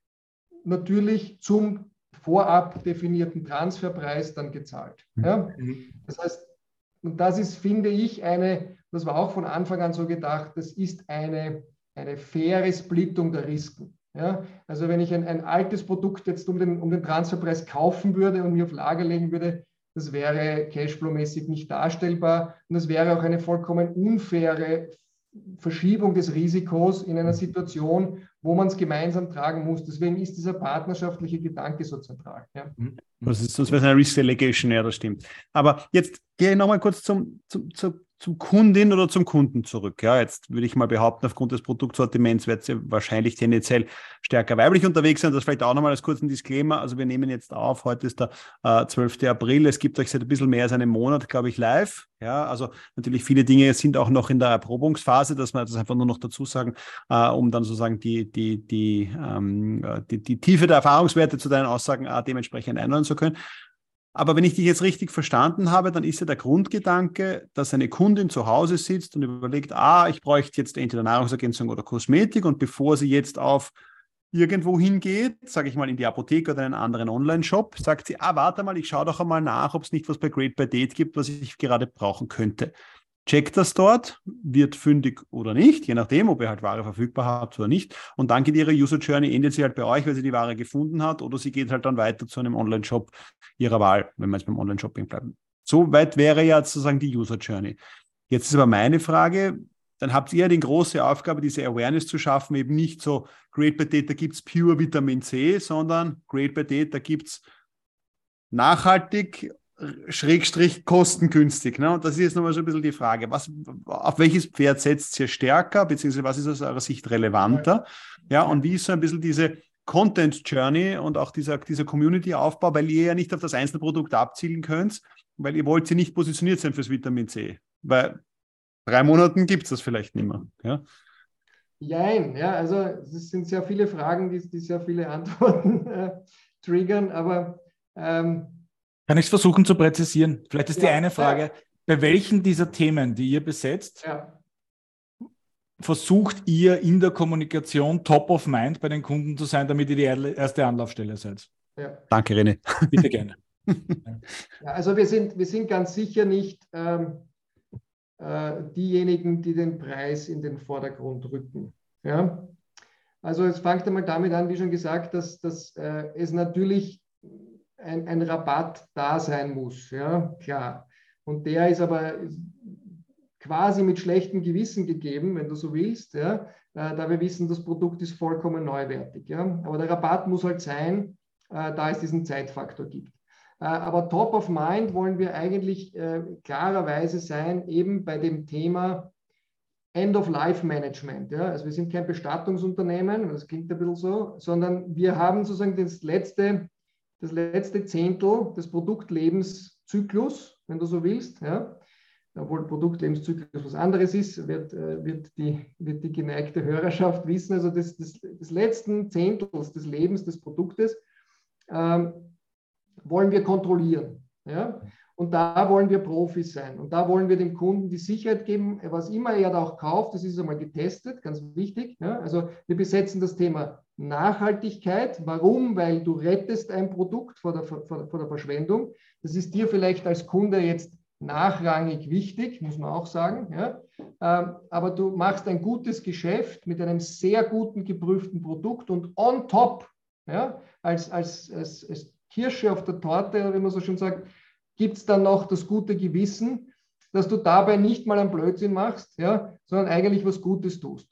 natürlich zum vorab definierten Transferpreis dann gezahlt. Mhm. Ja? Mhm. Das heißt, und das ist, finde ich, eine, das war auch von Anfang an so gedacht, das ist eine, eine faire Splittung der Risiken. Ja? Also wenn ich ein, ein altes Produkt jetzt um den, um den Transferpreis kaufen würde und mir auf Lager legen würde, das wäre cashflow-mäßig nicht darstellbar und das wäre auch eine vollkommen unfaire Verschiebung des Risikos in einer Situation, wo man es gemeinsam tragen muss. Deswegen ist dieser partnerschaftliche Gedanke so zentral. Ja. Mhm. Das ist das wäre eine Risk Delegation, ja, das stimmt. Aber jetzt gehe ich nochmal kurz zum, zum, zum, zum Kundin oder zum Kunden zurück. Ja, jetzt würde ich mal behaupten, aufgrund des Produktsortiments wird sie wahrscheinlich tendenziell stärker weiblich unterwegs sein. Das vielleicht auch nochmal als kurzen Disclaimer. Also wir nehmen jetzt auf, heute ist der äh, 12. April. Es gibt euch seit ein bisschen mehr als einem Monat, glaube ich, live. Ja, also natürlich viele Dinge sind auch noch in der Erprobungsphase, dass wir das einfach nur noch dazu sagen, äh, um dann sozusagen die, die, die, ähm, äh, die, die Tiefe der Erfahrungswerte zu deinen Aussagen äh, dementsprechend einordnen zu können. Aber wenn ich dich jetzt richtig verstanden habe, dann ist ja der Grundgedanke, dass eine Kundin zu Hause sitzt und überlegt, ah, ich bräuchte jetzt entweder Nahrungsergänzung oder Kosmetik und bevor sie jetzt auf irgendwo hingeht, sage ich mal in die Apotheke oder einen anderen Online-Shop, sagt sie, ah, warte mal, ich schaue doch einmal nach, ob es nicht was bei Great by Date gibt, was ich gerade brauchen könnte checkt das dort, wird fündig oder nicht, je nachdem, ob ihr halt Ware verfügbar habt oder nicht. Und dann geht ihre User Journey, endet sie halt bei euch, weil sie die Ware gefunden hat, oder sie geht halt dann weiter zu einem Online-Shop ihrer Wahl, wenn wir jetzt beim Online-Shopping bleiben. So weit wäre ja sozusagen die User Journey. Jetzt ist aber meine Frage, dann habt ihr ja die große Aufgabe, diese Awareness zu schaffen, eben nicht so, Great by Data gibt es pure Vitamin C, sondern Great by Data gibt es nachhaltig Schrägstrich kostengünstig. Ne? Und das ist jetzt nochmal so ein bisschen die Frage, was, auf welches Pferd setzt ihr stärker, beziehungsweise was ist aus eurer Sicht relevanter? Ja, und wie ist so ein bisschen diese Content Journey und auch dieser, dieser Community-Aufbau, weil ihr ja nicht auf das Einzelprodukt abzielen könnt, weil ihr wollt sie nicht positioniert sein fürs Vitamin C. Weil drei Monaten gibt es das vielleicht nicht mehr. Ja? Jein, ja, also es sind sehr viele Fragen, die, die sehr viele Antworten äh, triggern, aber ähm, kann ich es versuchen zu präzisieren? Vielleicht ist ja, die eine Frage, ja. bei welchen dieser Themen, die ihr besetzt, ja. versucht ihr in der Kommunikation top of mind bei den Kunden zu sein, damit ihr die erste Anlaufstelle seid? Danke, René. Bitte gerne. also wir sind, wir sind ganz sicher nicht ähm, äh, diejenigen, die den Preis in den Vordergrund rücken. Ja? Also es fängt einmal damit an, wie schon gesagt, dass, dass äh, es natürlich ein, ein Rabatt da sein muss. Ja, klar. Und der ist aber quasi mit schlechtem Gewissen gegeben, wenn du so willst, ja, äh, da wir wissen, das Produkt ist vollkommen neuwertig. Ja. Aber der Rabatt muss halt sein, äh, da es diesen Zeitfaktor gibt. Äh, aber top of mind wollen wir eigentlich klarerweise sein, eben bei dem Thema End-of-Life-Management. Ja? Also wir sind kein Bestattungsunternehmen, das klingt ein bisschen so, sondern wir haben sozusagen das letzte, das letzte Zehntel des Produktlebenszyklus, wenn du so willst. Ja? Obwohl Produktlebenszyklus was anderes ist, wird, äh, wird, die, wird die geneigte Hörerschaft wissen. Also des, des, des letzten Zehntels des Lebens des Produktes ähm, wollen wir kontrollieren. Ja? Und da wollen wir Profis sein. Und da wollen wir dem Kunden die Sicherheit geben, was immer er da auch kauft, das ist einmal getestet, ganz wichtig. Ja? Also wir besetzen das Thema Nachhaltigkeit. Warum? Weil du rettest ein Produkt vor der, vor, der Verschwendung. Das ist dir vielleicht als Kunde jetzt nachrangig wichtig, muss man auch sagen. Ja? Ähm, aber du machst ein gutes Geschäft mit einem sehr guten geprüften Produkt und on top, ja, als, als, als, als Kirsche auf der Torte, wie man so schön sagt, gibt es dann noch das gute Gewissen, dass du dabei nicht mal einen Blödsinn machst, ja, sondern eigentlich was Gutes tust.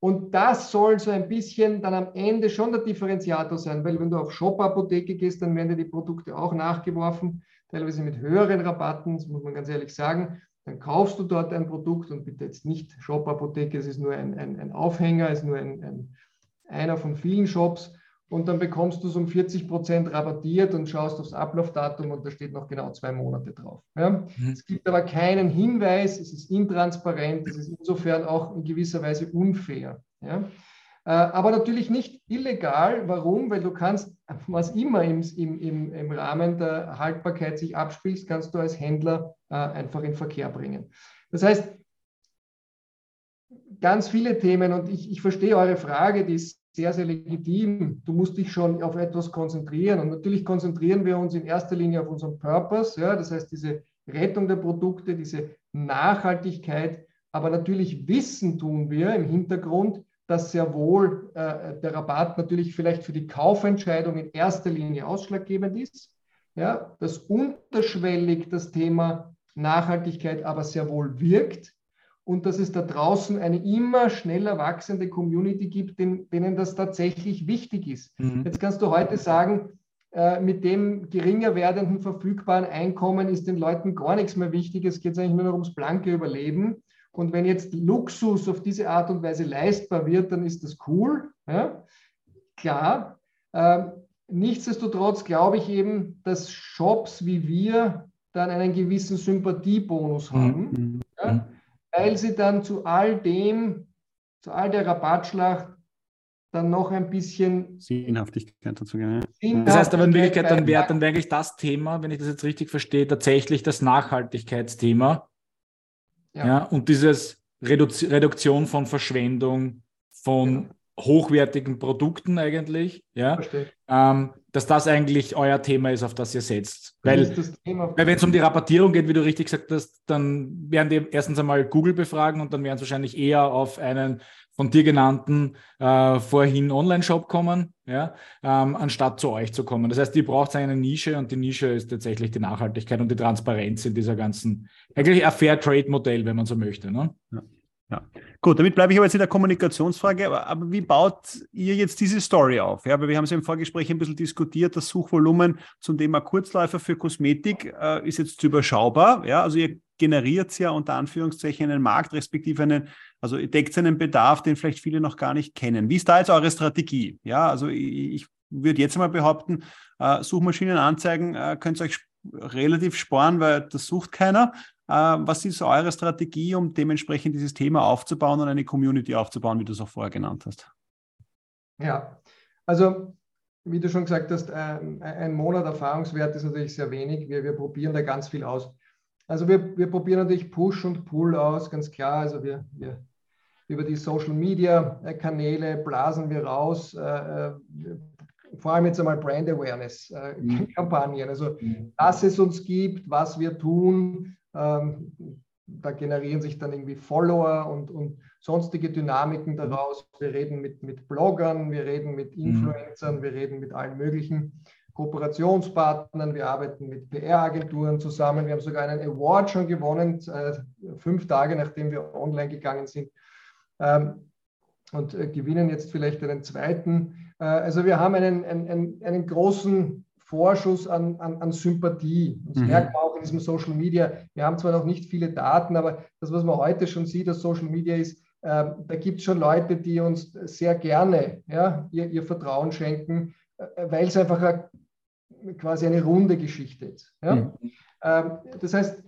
Und das soll so ein bisschen dann am Ende schon der Differenziator sein, weil wenn du auf Shop-Apotheke gehst, dann werden dir die Produkte auch nachgeworfen, teilweise mit höheren Rabatten, das muss man ganz ehrlich sagen. Dann kaufst du dort ein Produkt und bitte jetzt nicht Shop-Apotheke, es ist nur ein, ein, ein Aufhänger, es ist nur ein, ein, einer von vielen Shops und dann bekommst du es um 40 Prozent rabattiert und schaust aufs Ablaufdatum und da steht noch genau zwei Monate drauf. Ja? Mhm. Es gibt aber keinen Hinweis, es ist intransparent, es ist insofern auch in gewisser Weise unfair. Ja? Äh, aber natürlich nicht illegal. Warum? Weil du kannst, was immer im, im, im Rahmen der Haltbarkeit sich abspielt, kannst du als Händler äh, einfach in Verkehr bringen. Das heißt, ganz viele Themen und ich, ich verstehe eure Frage, die ist sehr, sehr legitim. Du musst dich schon auf etwas konzentrieren. Und natürlich konzentrieren wir uns in erster Linie auf unseren Purpose, ja, das heißt diese Rettung der Produkte, diese Nachhaltigkeit. Aber natürlich wissen tun wir im Hintergrund, dass sehr wohl äh, der Rabatt natürlich vielleicht für die Kaufentscheidung in erster Linie ausschlaggebend ist. Ja, dass unterschwellig das Thema Nachhaltigkeit aber sehr wohl wirkt und dass es da draußen eine immer schneller wachsende Community gibt, denen das tatsächlich wichtig ist. Mhm. Jetzt kannst du heute sagen, äh, mit dem geringer werdenden verfügbaren Einkommen ist den Leuten gar nichts mehr wichtig. Es geht eigentlich nur noch ums blanke Überleben. Und wenn jetzt Luxus auf diese Art und Weise leistbar wird, dann ist das cool. Ja? Klar. Ähm, nichtsdestotrotz glaube ich eben, dass Shops wie wir dann einen gewissen Sympathiebonus mhm. haben. Mhm. Ja? Weil sie dann zu all dem, zu all der Rabattschlacht dann noch ein bisschen Sinnhaftigkeit dazu geben. Das heißt aber in Wirklichkeit, dann wäre dann wär eigentlich das Thema, wenn ich das jetzt richtig verstehe, tatsächlich das Nachhaltigkeitsthema. Ja. ja und dieses Redu Reduktion von Verschwendung, von ja. Hochwertigen Produkten eigentlich. Ja. Ähm, dass das eigentlich euer Thema ist, auf das ihr setzt. Weil, weil wenn es um die Rabattierung geht, wie du richtig gesagt hast, dann werden die erstens einmal Google befragen und dann werden sie wahrscheinlich eher auf einen von dir genannten äh, vorhin Online-Shop kommen, ja, ähm, anstatt zu euch zu kommen. Das heißt, ihr braucht eine Nische und die Nische ist tatsächlich die Nachhaltigkeit und die Transparenz in dieser ganzen, eigentlich ein Fair Trade-Modell, wenn man so möchte. Ne? Ja. Ja. Gut, damit bleibe ich aber jetzt in der Kommunikationsfrage. Aber, aber, wie baut ihr jetzt diese Story auf? Ja, weil wir haben es im Vorgespräch ein bisschen diskutiert. Das Suchvolumen zum Thema Kurzläufer für Kosmetik äh, ist jetzt überschaubar. Ja, also ihr generiert ja unter Anführungszeichen einen Markt, respektive einen, also ihr deckt einen Bedarf, den vielleicht viele noch gar nicht kennen. Wie ist da jetzt eure Strategie? Ja, also ich, ich würde jetzt mal behaupten, äh, Suchmaschinenanzeigen äh, könnt ihr euch relativ sparen, weil das sucht keiner. Äh, was ist eure Strategie, um dementsprechend dieses Thema aufzubauen und eine Community aufzubauen, wie du es auch vorher genannt hast? Ja, also wie du schon gesagt hast, ein Monat Erfahrungswert ist natürlich sehr wenig. Wir, wir probieren da ganz viel aus. Also wir, wir probieren natürlich Push und Pull aus, ganz klar. Also wir, wir über die Social Media Kanäle blasen wir raus, äh, äh vor allem jetzt einmal Brand Awareness äh, mhm. Kampagnen. Also, mhm. dass es uns gibt, was wir tun, ähm, da generieren sich dann irgendwie Follower und, und sonstige Dynamiken daraus. Wir reden mit, mit Bloggern, wir reden mit mhm. Influencern, wir reden mit allen möglichen Kooperationspartnern, wir arbeiten mit PR-Agenturen zusammen. Wir haben sogar einen Award schon gewonnen, äh, fünf Tage nachdem wir online gegangen sind. Ähm, und äh, gewinnen jetzt vielleicht einen zweiten. Äh, also wir haben einen, einen, einen großen Vorschuss an, an, an Sympathie. Das mhm. merkt man auch in diesem Social Media. Wir haben zwar noch nicht viele Daten, aber das, was man heute schon sieht, dass Social Media ist, äh, da gibt es schon Leute, die uns sehr gerne ja, ihr, ihr Vertrauen schenken, äh, weil es einfach eine, quasi eine runde Geschichte ist. Ja? Mhm. Ähm, das heißt,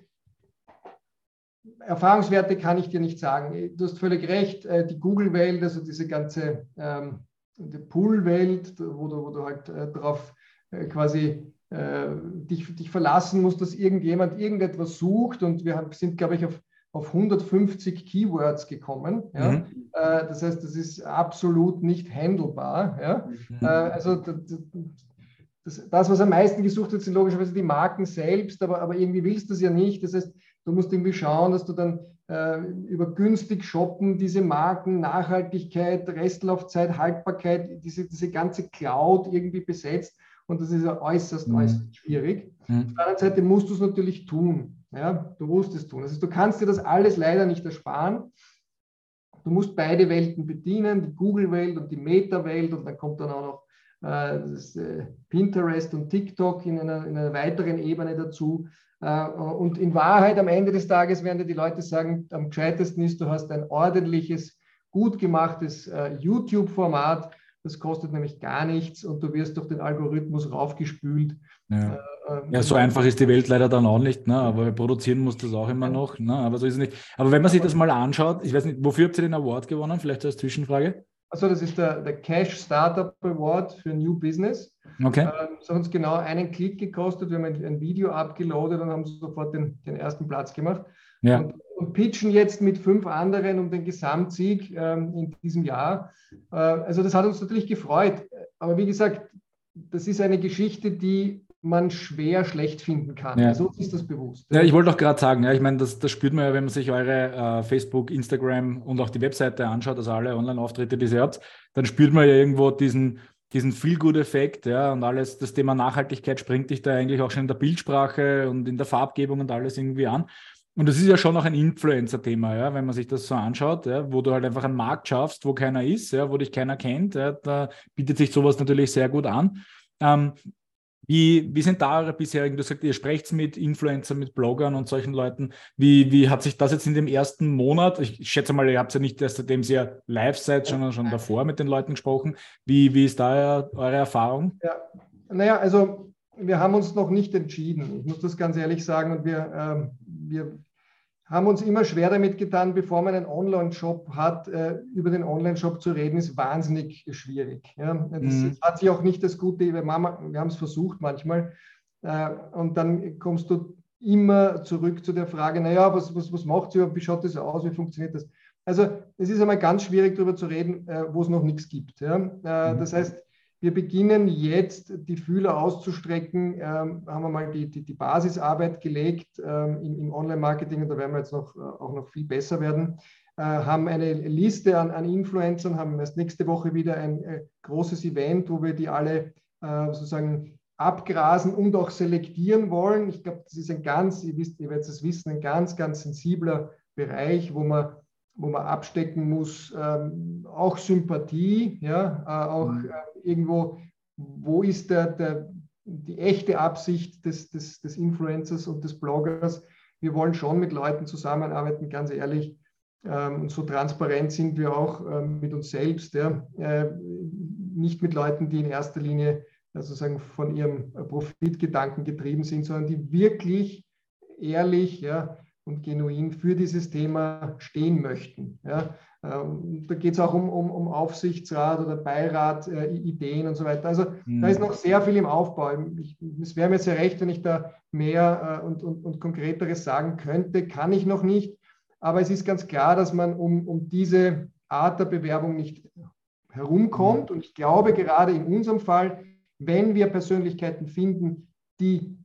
Erfahrungswerte kann ich dir nicht sagen. Du hast völlig recht, äh, die Google-Welt, also diese ganze ähm, Pool-Welt, wo du, wo du halt äh, darauf äh, quasi äh, dich, dich verlassen musst, dass irgendjemand irgendetwas sucht und wir sind, glaube ich, auf, auf 150 Keywords gekommen. Ja? Mhm. Äh, das heißt, das ist absolut nicht handelbar. Ja? Mhm. Äh, also das, das, was am meisten gesucht wird, sind logischerweise die Marken selbst, aber, aber irgendwie willst du es ja nicht. Das heißt, du musst irgendwie schauen, dass du dann äh, über günstig shoppen diese Marken, Nachhaltigkeit, Restlaufzeit, Haltbarkeit, diese, diese ganze Cloud irgendwie besetzt. Und das ist ja äußerst, mhm. äußerst schwierig. Mhm. Auf der anderen Seite musst du es natürlich tun. Ja, du musst es tun. Heißt, du kannst dir das alles leider nicht ersparen. Du musst beide Welten bedienen, die Google-Welt und die Meta-Welt. Und dann kommt dann auch noch äh, das, äh, Pinterest und TikTok in einer, in einer weiteren Ebene dazu. Äh, und in Wahrheit am Ende des Tages werden dir die Leute sagen, am gescheitesten ist, du hast ein ordentliches, gut gemachtes äh, YouTube-Format, das kostet nämlich gar nichts und du wirst durch den Algorithmus raufgespült. Ja. Äh, ähm, ja, so einfach ist die Welt leider dann auch nicht, ne? aber produzieren muss das auch immer noch. Ne? Aber so ist es nicht. Aber wenn man sich das mal anschaut, ich weiß nicht, wofür habt ihr den Award gewonnen? Vielleicht als Zwischenfrage. Also das ist der, der Cash Startup Award für New Business. Okay. Ähm, das hat uns genau einen Klick gekostet. Wir haben ein, ein Video abgeloadet und haben sofort den, den ersten Platz gemacht. Ja. Und, und, pitchen jetzt mit fünf anderen um den Gesamtsieg ähm, in diesem Jahr. Äh, also das hat uns natürlich gefreut. Aber wie gesagt, das ist eine Geschichte, die man schwer schlecht finden kann. Ja. So ist das bewusst. Ja, ich wollte auch gerade sagen, ja, ich meine, das, das spürt man ja, wenn man sich eure äh, Facebook, Instagram und auch die Webseite anschaut, also alle Online-Auftritte, die ihr habt, dann spürt man ja irgendwo diesen, diesen Feel-Good-Effekt, ja, und alles, das Thema Nachhaltigkeit springt dich da eigentlich auch schon in der Bildsprache und in der Farbgebung und alles irgendwie an. Und das ist ja schon noch ein Influencer-Thema, ja, wenn man sich das so anschaut, ja, wo du halt einfach einen Markt schaffst, wo keiner ist, ja, wo dich keiner kennt, ja, da bietet sich sowas natürlich sehr gut an. Ähm, wie, wie sind da eure bisherigen, du sagst, ihr sprecht mit Influencern, mit Bloggern und solchen Leuten. Wie, wie hat sich das jetzt in dem ersten Monat, ich schätze mal, ihr habt ja nicht erst seitdem ihr live seid, sondern schon davor mit den Leuten gesprochen. Wie, wie ist da eure Erfahrung? Ja, naja, also wir haben uns noch nicht entschieden. Ich muss das ganz ehrlich sagen. Und wir, ähm, wir haben uns immer schwer damit getan, bevor man einen Online-Shop hat, äh, über den Online-Shop zu reden, ist wahnsinnig schwierig. Ja? Das mhm. hat sich auch nicht das Gute, wir, haben es versucht manchmal. Äh, und dann kommst du immer zurück zu der Frage, naja, was, was, was macht sie, wie schaut das aus, wie funktioniert das? Also es ist einmal ganz schwierig darüber zu reden, äh, wo es noch nichts gibt. Ja? Mhm. Das heißt, wir beginnen jetzt die Fühler auszustrecken, ähm, haben wir mal die, die, die Basisarbeit gelegt ähm, im, im Online-Marketing und da werden wir jetzt noch, äh, auch noch viel besser werden. Äh, haben eine Liste an, an Influencern, haben erst nächste Woche wieder ein äh, großes Event, wo wir die alle äh, sozusagen abgrasen und auch selektieren wollen. Ich glaube, das ist ein ganz, ihr wisst, ihr werdet es wissen, ein ganz, ganz sensibler Bereich, wo man wo man abstecken muss, ähm, auch Sympathie, ja, äh, auch mhm. äh, irgendwo, wo ist der, der, die echte Absicht des, des, des Influencers und des Bloggers. Wir wollen schon mit Leuten zusammenarbeiten, ganz ehrlich. Ähm, und so transparent sind wir auch ähm, mit uns selbst. Ja. Äh, nicht mit Leuten, die in erster Linie sozusagen von ihrem Profitgedanken getrieben sind, sondern die wirklich ehrlich, ja, und genuin für dieses Thema stehen möchten. Ja. Ähm, da geht es auch um, um, um, Aufsichtsrat oder Beirat, äh, Ideen und so weiter. Also mhm. da ist noch sehr viel im Aufbau. Ich, es wäre mir sehr recht, wenn ich da mehr äh, und, und, und konkreteres sagen könnte. Kann ich noch nicht. Aber es ist ganz klar, dass man um, um diese Art der Bewerbung nicht herumkommt. Mhm. Und ich glaube, gerade in unserem Fall, wenn wir Persönlichkeiten finden, die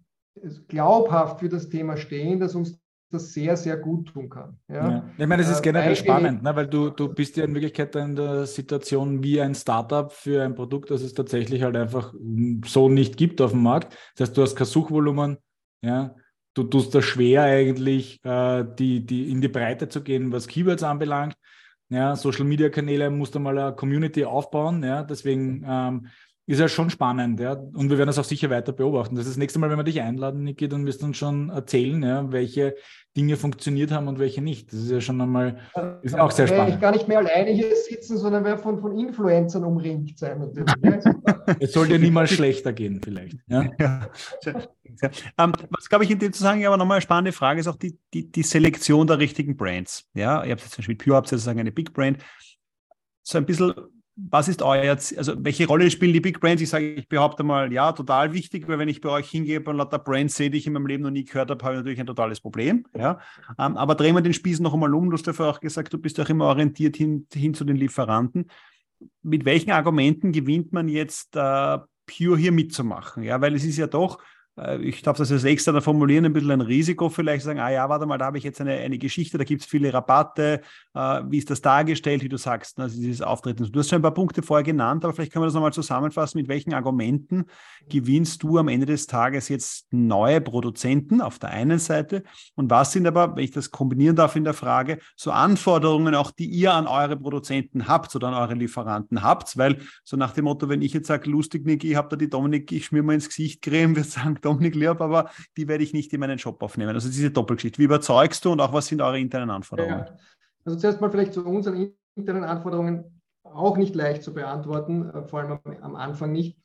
glaubhaft für das Thema stehen, dass uns das sehr, sehr gut tun kann. Ja? ja. Ich meine, es ist äh, generell spannend, ne? weil du, du bist ja in Wirklichkeit in der Situation wie ein Startup für ein Produkt, das es tatsächlich halt einfach so nicht gibt auf dem Markt. Das heißt, du hast kein Suchvolumen, ja, du tust da schwer eigentlich, äh, die, die in die Breite zu gehen, was Keywords anbelangt. Ja, Social Media Kanäle musst du mal eine Community aufbauen. Ja, deswegen ähm, ist ja schon spannend, ja. Und wir werden das auch sicher weiter beobachten. Das ist das nächste Mal, wenn wir dich einladen, Niki, dann wirst du uns schon erzählen, ja, welche Dinge funktioniert haben und welche nicht. Das ist ja schon einmal, ist auch sehr spannend. Ich gar nicht mehr alleine hier sitzen, sondern wer von, von Influencern umringt sein natürlich. es soll dir niemals schlechter gehen, vielleicht. Ja? ja. Ähm, was, glaube ich, in dem Zusammenhang aber nochmal eine spannende Frage ist auch die, die, die Selektion der richtigen Brands. Ja, ihr habt jetzt zum Beispiel Pure, habt sozusagen eine Big Brand. So ein bisschen was ist euer, also welche Rolle spielen die Big Brands? Ich sage, ich behaupte mal, ja, total wichtig, weil wenn ich bei euch hingehe und lauter Brands sehe, die ich in meinem Leben noch nie gehört habe, habe ich natürlich ein totales Problem. Ja? Ähm, aber drehen wir den Spieß noch einmal um. Du hast vorher auch gesagt, du bist auch immer orientiert hin, hin zu den Lieferanten. Mit welchen Argumenten gewinnt man jetzt äh, Pure hier mitzumachen? Ja, weil es ist ja doch, ich darf das jetzt extra formulieren, ein bisschen ein Risiko vielleicht sagen, ah ja, warte mal, da habe ich jetzt eine, eine Geschichte, da gibt es viele Rabatte, äh, wie ist das dargestellt, wie du sagst, also dieses Auftreten. Du hast schon ein paar Punkte vorher genannt, aber vielleicht können wir das nochmal zusammenfassen, mit welchen Argumenten gewinnst du am Ende des Tages jetzt neue Produzenten auf der einen Seite? Und was sind aber, wenn ich das kombinieren darf in der Frage, so Anforderungen auch, die ihr an eure Produzenten habt oder an eure Lieferanten habt, weil so nach dem Motto, wenn ich jetzt sage, lustig, Niki, ich habe da die Dominik, ich schmier mal ins Gesicht Creme, wir sagen, Dominik Lieb, aber die werde ich nicht in meinen Shop aufnehmen. Also diese Doppelgeschichte. Wie überzeugst du und auch was sind eure internen Anforderungen? Ja. Also zuerst mal vielleicht zu unseren internen Anforderungen auch nicht leicht zu beantworten, äh, vor allem am Anfang nicht,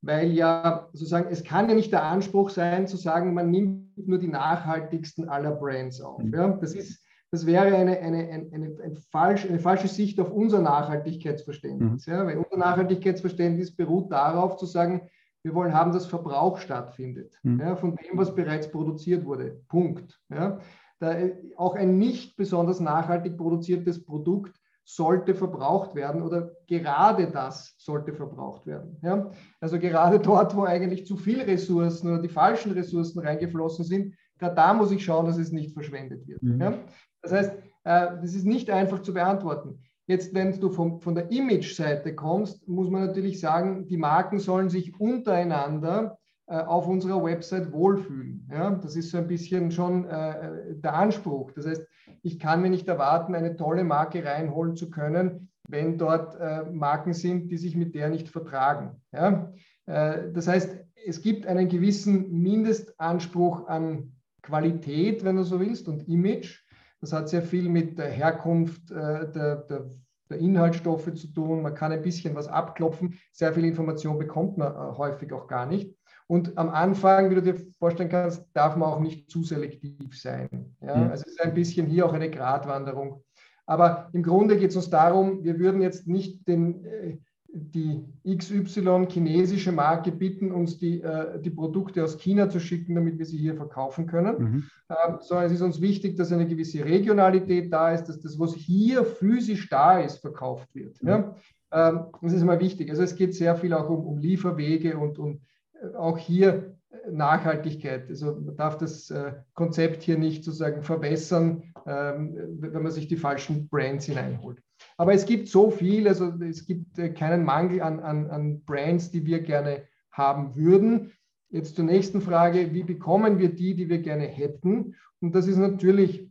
weil ja sozusagen es kann ja nicht der Anspruch sein zu sagen, man nimmt nur die nachhaltigsten aller Brands auf. Mhm. Ja? Das ist das wäre eine, eine, eine, eine, falsch, eine falsche Sicht auf unser Nachhaltigkeitsverständnis. Mhm. Ja? Weil unser Nachhaltigkeitsverständnis beruht darauf, zu sagen, wir wollen haben, dass Verbrauch stattfindet, mhm. ja, von dem, was bereits produziert wurde. Punkt. Ja. Da, auch ein nicht besonders nachhaltig produziertes Produkt sollte verbraucht werden oder gerade das sollte verbraucht werden. Ja. Also gerade dort, wo eigentlich zu viele Ressourcen oder die falschen Ressourcen reingeflossen sind, gerade da muss ich schauen, dass es nicht verschwendet wird. Mhm. Das heißt, äh, das ist nicht einfach zu beantworten. Jetzt, wenn du vom, von der Image-Seite kommst, muss man natürlich sagen, die Marken sollen sich untereinander äh, auf unserer Website wohlfühlen. Ja? Das ist so ein bisschen schon äh, der Anspruch. Das heißt, ich kann mir nicht erwarten, eine tolle Marke reinholen zu können, wenn dort äh, Marken sind, die sich mit der nicht vertragen. Ja? Äh, das heißt, es gibt einen gewissen Mindestanspruch an Qualität, wenn du so willst, und Image. Das hat sehr viel mit der Herkunft äh, der, der, der, Inhaltsstoffe zu tun. Man kann ein bisschen was abklopfen. Sehr viel Information bekommt man äh, häufig auch gar nicht. Und am Anfang, wie du dir vorstellen kannst, darf man auch nicht zu selektiv sein. Ja? Mhm. Also es ist ein bisschen hier auch eine Gratwanderung. Aber im Grunde geht es uns darum, wir würden jetzt nicht den, äh, die XY chinesische Marke bitten, uns die, äh, die Produkte aus China zu schicken, damit wir sie hier verkaufen können. Mhm. Ähm, sondern es ist uns wichtig, dass eine gewisse Regionalität da ist, dass das, was hier physisch da ist, verkauft wird. Mhm. Ja? Ähm, das ist immer wichtig. Also es geht sehr viel auch um, um Lieferwege und, und äh, auch hier Nachhaltigkeit. Also man darf das äh, Konzept hier nicht sozusagen verwässern, ähm, wenn man sich die falschen Brands hineinholt. Aber es gibt so viel, also es gibt äh, keinen Mangel an, an, an Brands, die wir gerne haben würden. Jetzt zur nächsten Frage, wie bekommen wir die, die wir gerne hätten? Und das ist natürlich,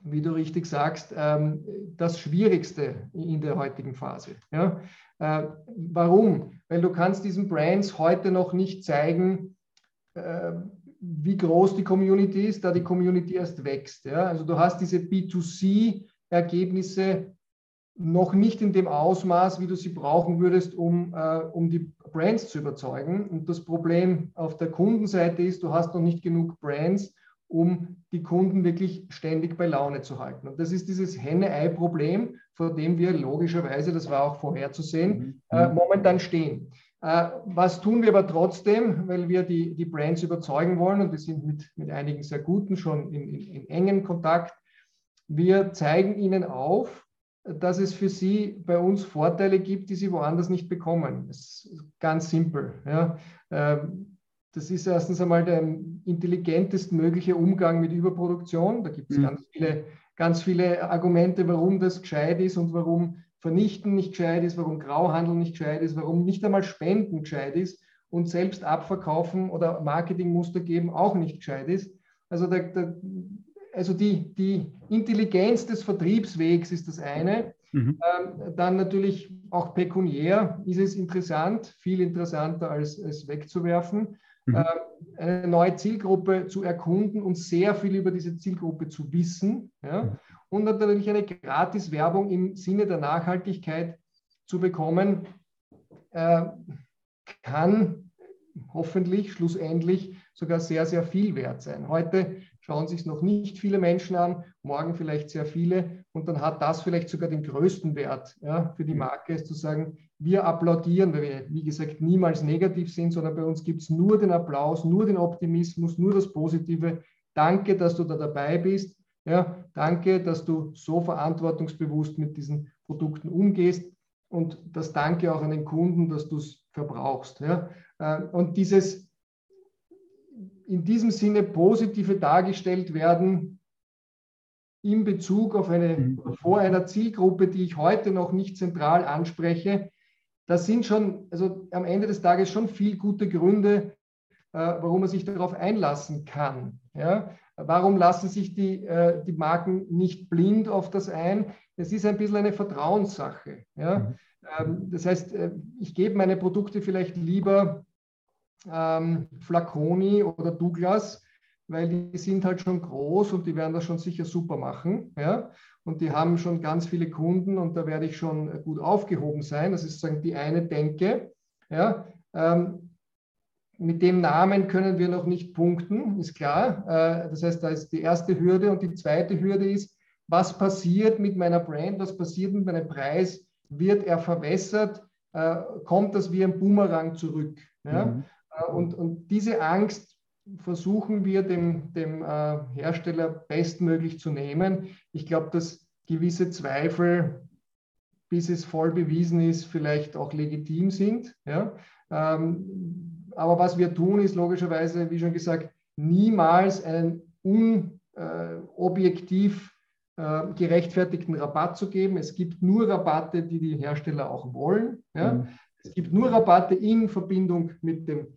wie du richtig sagst, ähm, das Schwierigste in der heutigen Phase. Ja? Äh, warum? Weil du kannst diesen Brands heute noch nicht zeigen, äh, wie groß die Community ist, da die Community erst wächst. Ja? Also du hast diese B2C-Ergebnisse noch nicht in dem Ausmaß, wie du sie brauchen würdest, um, äh, um die Brands zu überzeugen. Und das Problem auf der Kundenseite ist, du hast noch nicht genug Brands, um die Kunden wirklich ständig bei Laune zu halten. Und das ist dieses Henne-Ei-Problem, vor dem wir logischerweise, das war auch vorherzusehen, mhm. äh, momentan stehen. Äh, was tun wir aber trotzdem, weil wir die, die Brands überzeugen wollen und wir sind mit, mit einigen sehr guten schon in, in, in engen Kontakt. Wir zeigen ihnen auf, dass es für sie bei uns Vorteile gibt, die sie woanders nicht bekommen. Das ist ganz simpel. Ja. Ähm, das ist erstens einmal der intelligentest mögliche Umgang mit Überproduktion. Da gibt es mhm. ganz, viele, ganz viele Argumente, warum das gescheit ist und warum Vernichten nicht gescheit ist, warum Grauhandel nicht gescheit ist, warum nicht einmal Spenden gescheit ist und selbst abverkaufen oder Marketingmuster geben auch nicht gescheit ist. Also, der, der, also die, die Intelligenz des Vertriebswegs ist das eine. Mhm. Ähm, dann natürlich auch pekuniär ist es interessant, viel interessanter als es wegzuwerfen. Mhm. Äh, eine neue Zielgruppe zu erkunden und sehr viel über diese Zielgruppe zu wissen. Ja? Mhm. Und natürlich eine Gratis-Werbung im Sinne der Nachhaltigkeit zu bekommen, äh, kann hoffentlich schlussendlich sogar sehr, sehr viel wert sein. Heute schauen sich noch nicht viele Menschen an, morgen vielleicht sehr viele. Und dann hat das vielleicht sogar den größten Wert ja, für die mhm. Marke, ist zu sagen, wir applaudieren, weil wir, wie gesagt, niemals negativ sind, sondern bei uns gibt es nur den Applaus, nur den Optimismus, nur das Positive. Danke, dass du da dabei bist. Ja, danke, dass du so verantwortungsbewusst mit diesen Produkten umgehst. Und das Danke auch an den Kunden, dass du es verbrauchst. Ja. Äh, und dieses in diesem Sinne positive dargestellt werden in Bezug auf eine, mhm. vor einer Zielgruppe, die ich heute noch nicht zentral anspreche. Das sind schon, also am Ende des Tages schon viel gute Gründe, äh, warum man sich darauf einlassen kann. Ja? Warum lassen sich die, äh, die Marken nicht blind auf das ein? Es ist ein bisschen eine Vertrauenssache. Ja? Mhm. Ähm, das heißt, äh, ich gebe meine Produkte vielleicht lieber ähm, Flaconi oder Douglas, weil die sind halt schon groß und die werden das schon sicher super machen. Ja? Und die haben schon ganz viele Kunden und da werde ich schon gut aufgehoben sein. Das ist sozusagen die eine Denke. Ja? Ähm, mit dem Namen können wir noch nicht punkten, ist klar. Äh, das heißt, da ist die erste Hürde und die zweite Hürde ist, was passiert mit meiner Brand, was passiert mit meinem Preis? Wird er verwässert? Äh, kommt das wie ein Boomerang zurück? Ja? Mhm. Äh, und, und diese Angst versuchen wir dem, dem äh, Hersteller bestmöglich zu nehmen. Ich glaube, dass gewisse Zweifel, bis es voll bewiesen ist, vielleicht auch legitim sind. Ja? Ähm, aber was wir tun, ist logischerweise, wie schon gesagt, niemals einen unobjektiv äh, äh, gerechtfertigten Rabatt zu geben. Es gibt nur Rabatte, die die Hersteller auch wollen. Ja? Mhm. Es gibt nur Rabatte in Verbindung mit dem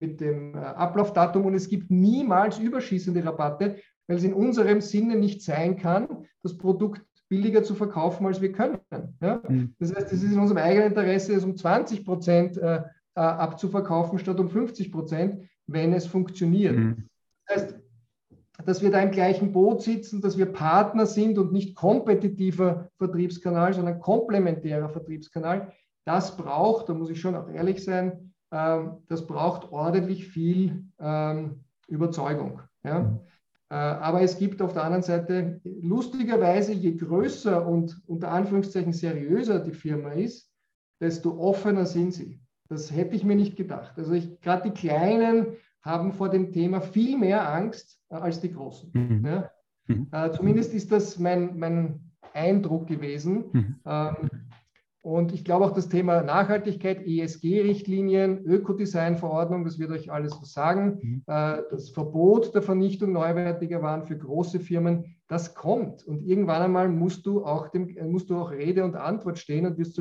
mit dem äh, Ablaufdatum und es gibt niemals überschießende Rabatte, weil es in unserem Sinne nicht sein kann, das Produkt billiger zu verkaufen, als wir können. Ja? Mhm. Das heißt, es ist in unserem eigenen Interesse, es um 20 Prozent äh, abzuverkaufen statt um 50 Prozent, wenn es funktioniert. Mhm. Das heißt, dass wir da im gleichen Boot sitzen, dass wir Partner sind und nicht kompetitiver Vertriebskanal, sondern komplementärer Vertriebskanal, das braucht, da muss ich schon auch ehrlich sein, das braucht ordentlich viel ähm, Überzeugung. Ja? Äh, aber es gibt auf der anderen Seite, lustigerweise, je größer und unter Anführungszeichen seriöser die Firma ist, desto offener sind sie. Das hätte ich mir nicht gedacht. Also gerade die Kleinen haben vor dem Thema viel mehr Angst äh, als die Großen. Mhm. Ja? Mhm. Äh, zumindest ist das mein, mein Eindruck gewesen. Mhm. Ähm, und ich glaube auch das Thema Nachhaltigkeit, ESG-Richtlinien, Ökodesign-Verordnung, das wird euch alles was sagen. Mhm. Äh, das Verbot der Vernichtung neuwertiger Waren für große Firmen, das kommt. Und irgendwann einmal musst du auch, dem, musst du auch Rede und Antwort stehen und wirst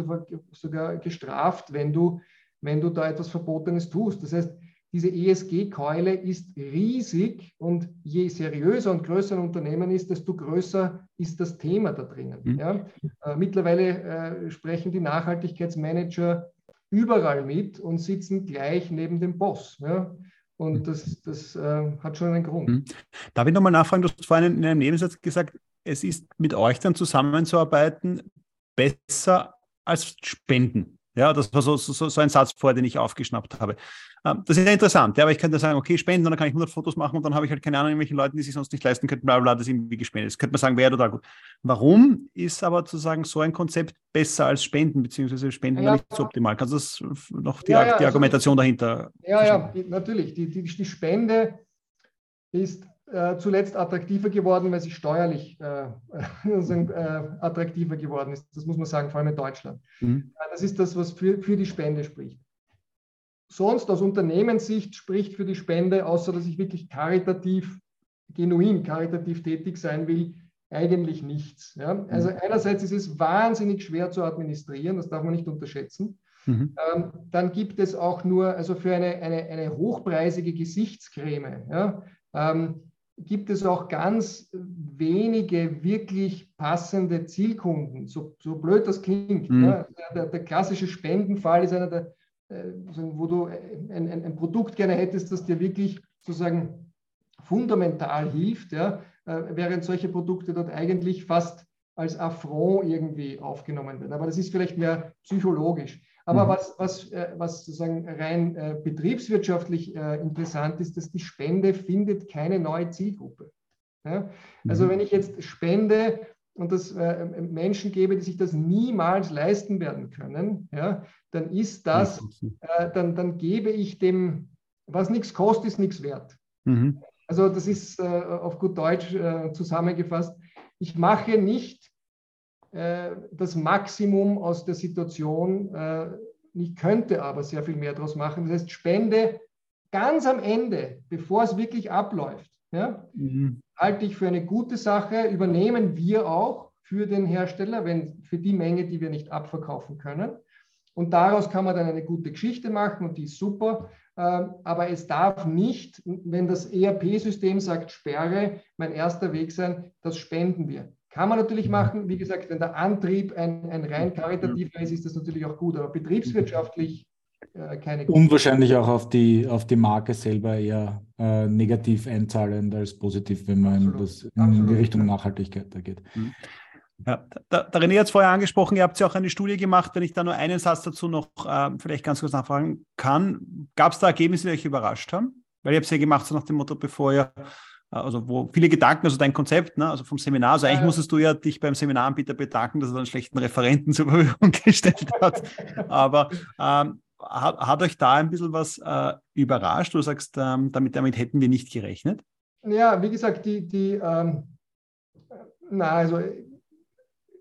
sogar gestraft, wenn du, wenn du da etwas Verbotenes tust. Das heißt, diese ESG-Keule ist riesig und je seriöser und größer ein Unternehmen ist, desto größer ist das Thema da drinnen. Mhm. Ja? Äh, mittlerweile äh, sprechen die Nachhaltigkeitsmanager überall mit und sitzen gleich neben dem Boss. Ja? Und mhm. das, das äh, hat schon einen Grund. Mhm. Darf ich nochmal nachfragen? Du hast vorhin in einem Nebensatz gesagt, es ist mit euch dann zusammenzuarbeiten besser als Spenden. Ja, das war so, so, so ein Satz vorher, den ich aufgeschnappt habe. Ähm, das ist ja interessant, ja, aber ich könnte sagen, okay, spenden und dann kann ich 100 Fotos machen und dann habe ich halt keine Ahnung, irgendwelchen Leuten, die sich sonst nicht leisten könnten, bla bla, das irgendwie gespendet. Das könnte man sagen, wäre total gut. Warum ist aber zu sagen, so ein Konzept besser als Spenden, beziehungsweise Spenden ja, nicht so optimal? Kannst du das noch die, ja, die also Argumentation also, dahinter? Ja, ja, natürlich. Die, die, die Spende ist äh, zuletzt attraktiver geworden, weil sie steuerlich äh, äh, attraktiver geworden ist. Das muss man sagen, vor allem in Deutschland. Mhm. Das ist das, was für, für die Spende spricht. sonst aus Unternehmenssicht spricht für die Spende, außer dass ich wirklich karitativ, genuin karitativ tätig sein will, eigentlich nichts. Ja? Also mhm. einerseits ist es wahnsinnig schwer zu administrieren, das darf man nicht unterschätzen. Mhm. Ähm, dann gibt es auch nur, also für eine, eine, eine hochpreisige Gesichtscreme, ja, ähm, gibt es auch ganz wenige wirklich passende Zielkunden, so, so blöd das klingt. Mhm. Ja. Der, der, klassische Spendenfall ist einer der, äh, wo du ein, ein, ein, Produkt gerne hättest, das dir wirklich sozusagen fundamental hilft, ja, äh, während solche Produkte dort eigentlich fast als Affront irgendwie aufgenommen werden. Aber das ist vielleicht mehr psychologisch. Aber mhm. was, was, äh, was sozusagen rein äh, betriebswirtschaftlich äh, interessant ist, dass die Spende findet keine neue Zielgruppe. Ja? Also mhm. wenn ich jetzt spende und das äh, Menschen gebe, die sich das niemals leisten werden können, ja, dann ist das, äh, dann, dann gebe ich dem, was nichts kostet, ist nichts wert. Mhm. Also das ist auf gut Deutsch zusammengefasst. Ich mache nicht das Maximum aus der Situation. Äh, ich könnte aber sehr viel mehr daraus machen. Das heißt, Spende ganz am Ende, bevor es wirklich abläuft, ja, mhm. halte ich für eine gute Sache. Übernehmen wir auch für den Hersteller, wenn für die Menge, die wir nicht abverkaufen können. Und daraus kann man dann eine gute Geschichte machen und die ist super. Ähm, aber es darf nicht, wenn das ERP-System sagt Sperre, mein erster Weg sein, das spenden wir. Kann man natürlich machen. Wie gesagt, wenn der Antrieb ein, ein rein karitativer ist, ist das natürlich auch gut, aber betriebswirtschaftlich äh, keine gute. Und wahrscheinlich auch auf die, auf die Marke selber eher äh, negativ einzahlend als positiv, wenn man in, das, in die Richtung Nachhaltigkeit da geht. Mhm. Ja, der, der René hat es vorher angesprochen, ihr habt ja auch eine Studie gemacht, wenn ich da nur einen Satz dazu noch äh, vielleicht ganz kurz nachfragen kann. Gab es da Ergebnisse, die euch überrascht haben? Weil ihr habt es ja gemacht, so nach dem Motto, bevor ihr also wo viele Gedanken, also dein Konzept, ne, also vom Seminar, also eigentlich ja. musstest du ja dich beim Seminaranbieter bedanken, dass er einen schlechten Referenten zur Verfügung gestellt hat. Aber ähm, hat, hat, euch da ein bisschen was äh, überrascht? Du sagst, ähm, damit, damit hätten wir nicht gerechnet? Ja, wie gesagt, die, die ähm, na, also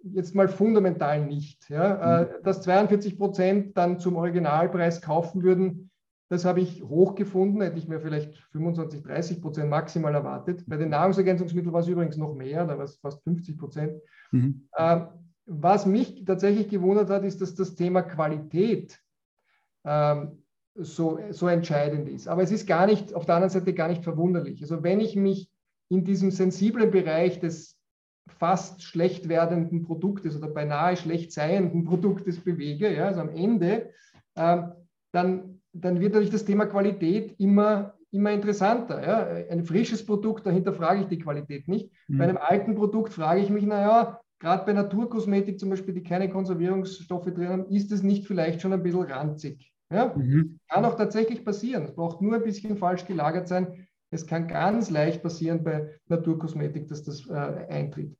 jetzt mal fundamental nicht. Ja? Mhm. Äh, dass 42 Prozent dann zum Originalpreis kaufen würden, das habe ich hochgefunden, hätte ich mir vielleicht 25, 30 Prozent maximal erwartet. Bei den Nahrungsergänzungsmitteln war es übrigens noch mehr, da war es fast 50 Prozent. Mhm. Ähm, was mich tatsächlich gewundert hat, ist, dass das Thema Qualität ähm, so, so entscheidend ist. Aber es ist gar nicht, auf der anderen Seite gar nicht verwunderlich. Also wenn ich mich in diesem sensiblen Bereich des fast schlecht werdenden Produktes oder beinahe schlecht seienden Produktes bewege, ja, also am Ende, ähm, dann dann wird natürlich das Thema Qualität immer, immer interessanter. Ja? Ein frisches Produkt, dahinter frage ich die Qualität nicht. Mhm. Bei einem alten Produkt frage ich mich, naja, gerade bei Naturkosmetik zum Beispiel, die keine Konservierungsstoffe drin haben, ist es nicht vielleicht schon ein bisschen ranzig? Ja? Mhm. Kann auch tatsächlich passieren. Es braucht nur ein bisschen falsch gelagert sein. Es kann ganz leicht passieren bei Naturkosmetik, dass das äh, eintritt.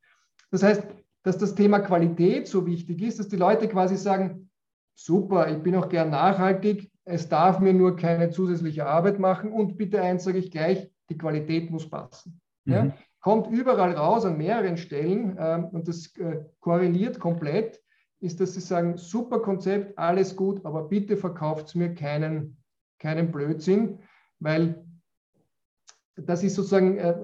Das heißt, dass das Thema Qualität so wichtig ist, dass die Leute quasi sagen, super, ich bin auch gern nachhaltig, es darf mir nur keine zusätzliche Arbeit machen und bitte eins sage ich gleich, die Qualität muss passen. Mhm. Ja? Kommt überall raus an mehreren Stellen ähm, und das äh, korreliert komplett, ist, dass sie sagen, super Konzept, alles gut, aber bitte verkauft mir keinen, keinen Blödsinn, weil das ist sozusagen, äh,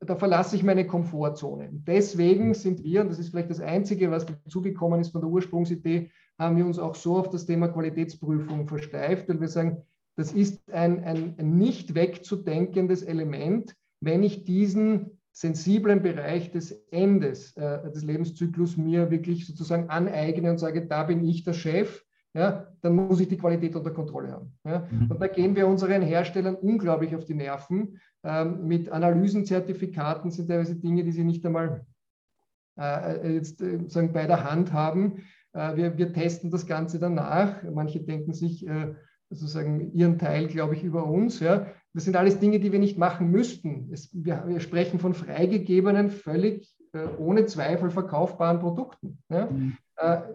da verlasse ich meine Komfortzone. Deswegen sind wir, und das ist vielleicht das Einzige, was dazugekommen ist von der Ursprungsidee, haben wir uns auch so auf das Thema Qualitätsprüfung versteift, weil wir sagen, das ist ein, ein, nicht wegzudenkendes Element, wenn ich diesen sensiblen Bereich des Endes äh, des Lebenszyklus mir wirklich sozusagen aneigne und sage, da bin ich der Chef, ja, dann muss ich die Qualität unter Kontrolle haben. Ja. Mhm. Und da gehen wir unseren Herstellern unglaublich auf die Nerven. Ähm, mit Analysenzertifikaten sind teilweise Dinge, die sie nicht einmal äh, jetzt äh, sagen, bei der Hand haben. Äh, wir, wir, testen das Ganze danach. Manche denken sich äh, sozusagen ihren Teil, glaube ich, über uns. Ja. Das sind alles Dinge, die wir nicht machen müssten. Es, wir, wir, sprechen von freigegebenen, völlig äh, ohne Zweifel verkaufbaren Produkten. Ja. Mhm.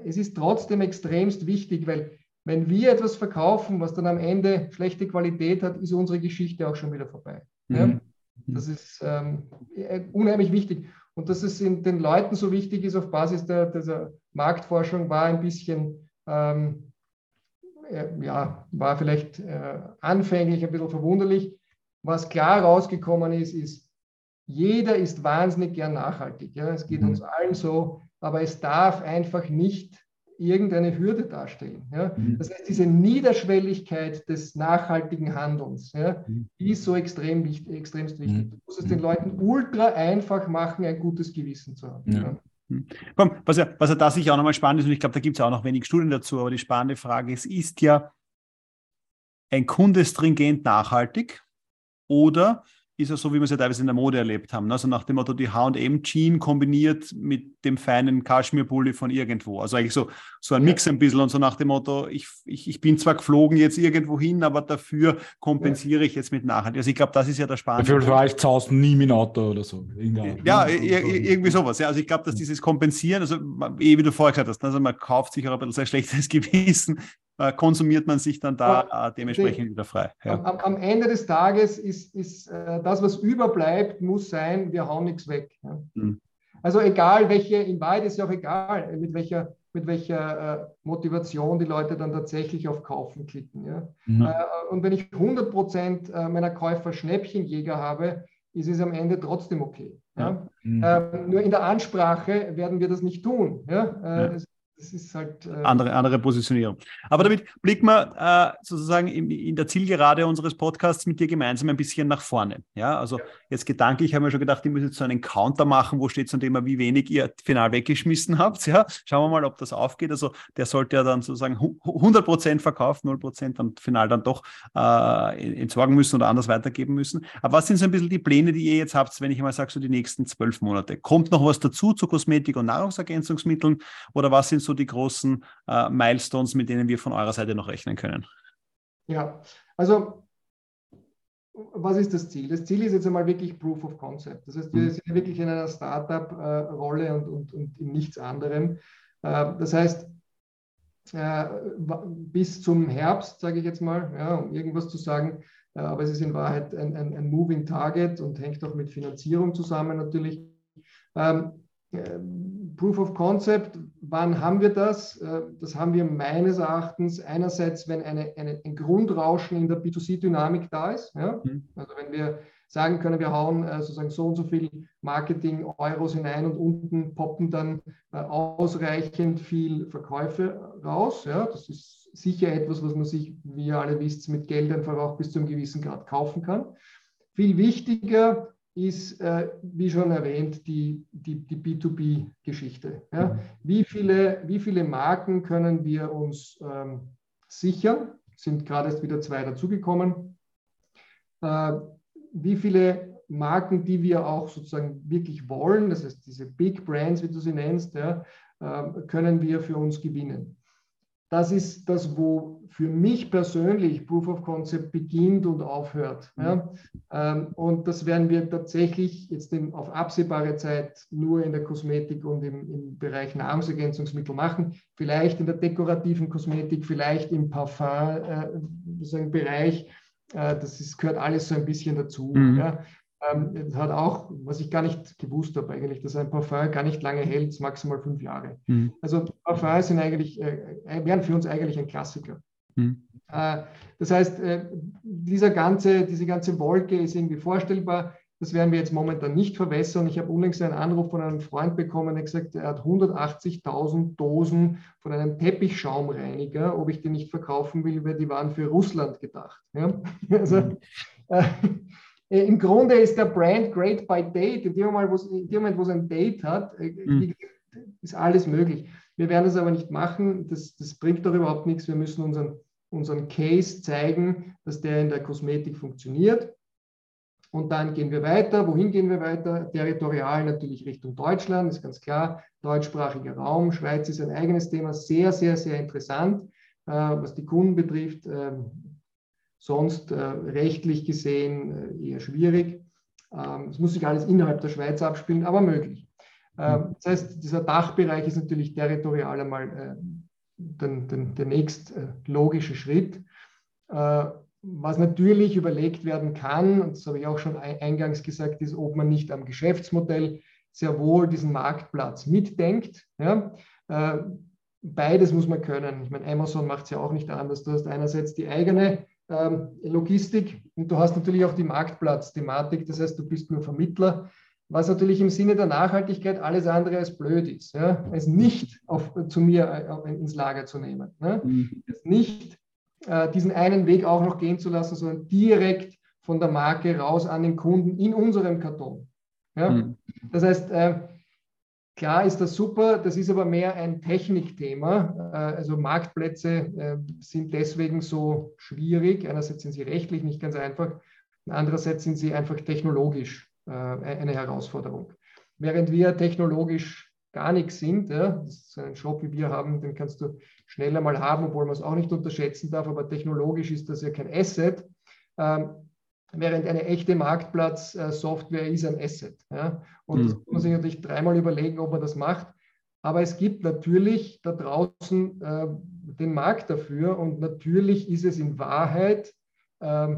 es ist trotzdem extremst wichtig, weil wenn wir etwas verkaufen, was dann am Ende schlechte Qualität hat, ist unsere Geschichte auch schon wieder vorbei. Mhm. Ja. Das ist ähm, unheimlich wichtig. Und dass es den Leuten so wichtig ist auf Basis der, dieser Marktforschung, war ein bisschen ähm, ja, war vielleicht anfänglich ein bisschen verwunderlich. Was klar rausgekommen ist, ist, jeder ist wahnsinnig gern nachhaltig. Ja? Es geht mhm. uns allen so, aber es darf einfach nicht irgendeine Hürde darstellen. Ja? Mhm. Das heißt, diese Niederschwelligkeit des nachhaltigen Handelns, ja, mhm. die ist so extrem wichtig, extremst wichtig. Mhm. Du musst es den Leuten ultra einfach machen, ein gutes Gewissen zu haben. Ja. Komm, was ja, was ja da sicher auch nochmal spannend ist, und ich glaube, da gibt es auch noch wenig Studien dazu, aber die spannende Frage ist, ist ja ein Kunde stringent nachhaltig oder ist er so, wie wir es ja teilweise in der Mode erlebt haben. Also nach dem Motto, die HM-Jean kombiniert mit dem feinen Kaschmir-Pulli von irgendwo. Also eigentlich so, so ein ja. Mix ein bisschen und so nach dem Motto, ich, ich, ich bin zwar geflogen jetzt irgendwo hin, aber dafür kompensiere ja. ich jetzt mit Nachhaltigkeit. Also ich glaube, das ist ja der Spannende. Dafür war ich zu Hause nie mit Auto oder so. Ja, irgendwie sowas. Ja. Also ich glaube, dass dieses Kompensieren, also eh wie du vorher gesagt hast, also man kauft sich auch ein bisschen sein schlechtes Gewissen, konsumiert man sich dann da äh, dementsprechend wieder frei. Ja. Am, am, Ende des Tages ist, ist äh, das, was überbleibt, muss sein, wir hauen nichts weg. Ja. Mhm. Also egal welche, in Wahrheit ist ja auch egal, mit welcher, mit welcher äh, Motivation die Leute dann tatsächlich auf Kaufen klicken. Ja? Mhm. Äh, und wenn ich 100 Prozent meiner Käufer Schnäppchenjäger habe, ist es am Ende trotzdem okay. Ja? Mhm. Ähm, nur in der Ansprache werden wir das nicht tun. Ja? Es halt. Äh andere, andere Positionierung. Aber damit blicken wir äh, sozusagen in, in, der Zielgerade unseres Podcasts mit dir gemeinsam ein bisschen nach vorne. Ja, also ja. Jetzt gedanklich haben wir schon gedacht, ich muss jetzt so einen Counter machen, wo steht zum Thema, wie wenig ihr final weggeschmissen habt. Ja, schauen wir mal, ob das aufgeht. Also der sollte ja dann sozusagen 100 Prozent verkauft, 0 Prozent dann final dann doch äh, entsorgen müssen oder anders weitergeben müssen. Aber was sind so ein bisschen die Pläne, die ihr jetzt habt, wenn ich mal sage, so die nächsten zwölf Monate? Kommt noch was dazu zu Kosmetik und Nahrungsergänzungsmitteln oder was sind so die großen äh, Milestones, mit denen wir von eurer Seite noch rechnen können? Ja, also was ist das Ziel? Das Ziel ist jetzt einmal wirklich Proof of Concept. Das heißt, wir mhm. sind wirklich in einer Startup-Rolle und, und, und in nichts anderem. Äh, das heißt, äh, bis zum Herbst, sage ich jetzt mal, ja, um irgendwas zu sagen, äh, aber es ist in Wahrheit ein, ein, ein Moving Target und hängt auch mit Finanzierung zusammen natürlich. Proof of Concept, wann haben wir das? Äh, das haben wir meines Erachtens einerseits, wenn eine, eine, ein Grundrauschen in der B2C-Dynamik da ist. Ja? Mhm. Also wenn wir sagen können, wir hauen äh, sozusagen so und so viel Marketing-Euros hinein und unten poppen dann äh, ausreichend viel Verkäufe raus. Ja? Das ist sicher etwas, was man sich, wie ihr alle wisst, mit Geld einfach auch bis zu einem gewissen Grad kaufen kann. Viel wichtiger ist, äh, wie schon erwähnt, die, die, die B2B-Geschichte. Ja? Wie, viele, wie viele Marken können wir uns ähm, sichern? Sind gerade erst wieder zwei dazugekommen. Äh, wie viele Marken, die wir auch sozusagen wirklich wollen, das heißt diese Big Brands, wie du sie nennst, ja, äh, können wir für uns gewinnen? Das ist das, wo für mich persönlich Proof of Concept beginnt und aufhört. Ja. Ähm, und das werden wir tatsächlich jetzt in, auf absehbare Zeit nur in der Kosmetik und im, im Bereich Nahrungsergänzungsmittel machen. Vielleicht in der dekorativen Kosmetik, vielleicht im Parfum-Bereich. Äh, äh, das ist, gehört alles so ein bisschen dazu. Mhm. Ja ähm, hat auch, was ich gar nicht gewusst habe eigentlich, dass ein Parfum gar nicht lange hält, maximal fünf Jahre. Mhm. Also Parfums sind eigentlich, äh, äh, wären für uns eigentlich ein Klassiker. Mhm. Äh, das heißt, äh, dieser ganze, diese ganze Wolke ist irgendwie vorstellbar. Das werden wir jetzt momentan nicht verwässern. Ich habe unlängst einen Anruf von einem Freund bekommen, der gesagt, er hat 180.000 Dosen von einem Teppichschaumreiniger, ob ich den nicht verkaufen will, weil die waren für Russland gedacht. Ja? Also, äh, äh, Im Grunde ist der Brand great by date. In dem Moment, wo es ein Date hat, äh, mhm. ist alles möglich. Wir werden das aber nicht machen. Das, das bringt doch überhaupt nichts. Wir müssen unseren, unseren Case zeigen, dass der in der Kosmetik funktioniert. Und dann gehen wir weiter. Wohin gehen wir weiter? Territorial natürlich Richtung Deutschland, ist ganz klar. Deutschsprachiger Raum. Schweiz ist ein eigenes Thema. Sehr, sehr, sehr interessant, äh, was die Kunden betrifft. Sonst äh, rechtlich gesehen äh, eher schwierig. Ähm, es muss sich alles innerhalb der Schweiz abspielen, aber möglich. Ähm, mhm. das heißt, dieser Dachbereich ist natürlich territorial einmal äh, der nächst logische Schritt. Was natürlich überlegt werden kann, und das habe ich auch schon eingangs gesagt, ist, ob man nicht am Geschäftsmodell sehr wohl diesen Marktplatz mitdenkt. Ja? Beides muss man können. Ich meine, Amazon macht es ja auch nicht anders. Du hast einerseits die eigene Logistik und du hast natürlich auch die Marktplatzthematik. Das heißt, du bist nur Vermittler, was natürlich im Sinne der Nachhaltigkeit alles andere als blöd ist. Ja? Es nicht auf, zu mir äh, ins Lager zu nehmen. Ne? Mhm. Es nicht äh, diesen einen Weg auch noch gehen zu lassen, sondern direkt von der Marke raus an den Kunden in unserem Karton. Ja? Mhm. Das heißt, äh, Klar ist das super, das ist aber mehr ein Technikthema. Äh, also Marktplätze äh, sind deswegen so schwierig. Einerseits sind sie rechtlich nicht ganz einfach, andererseits sind sie einfach technologisch äh, eine Herausforderung. Während wir technologisch gar nichts sind, das ist ein Shop, wie wir haben, den kannst du schneller mal haben, obwohl man es auch nicht unterschätzen darf, aber technologisch ist das ja kein Asset. Während eine echte Marktplatzsoftware ist ein Asset. Ja? Und mhm. das muss man sich natürlich dreimal überlegen, ob man das macht. Aber es gibt natürlich da draußen äh, den Markt dafür und natürlich ist es in Wahrheit äh,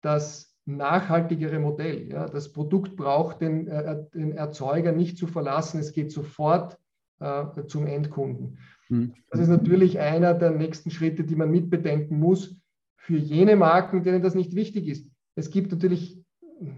das nachhaltigere Modell. Ja? Das Produkt braucht den, äh, den, Erzeuger nicht zu verlassen, es geht sofort äh, zum Endkunden. Mhm. Das ist natürlich einer der nächsten Schritte, die man mitbedenken muss für jene Marken, denen das nicht wichtig ist es gibt natürlich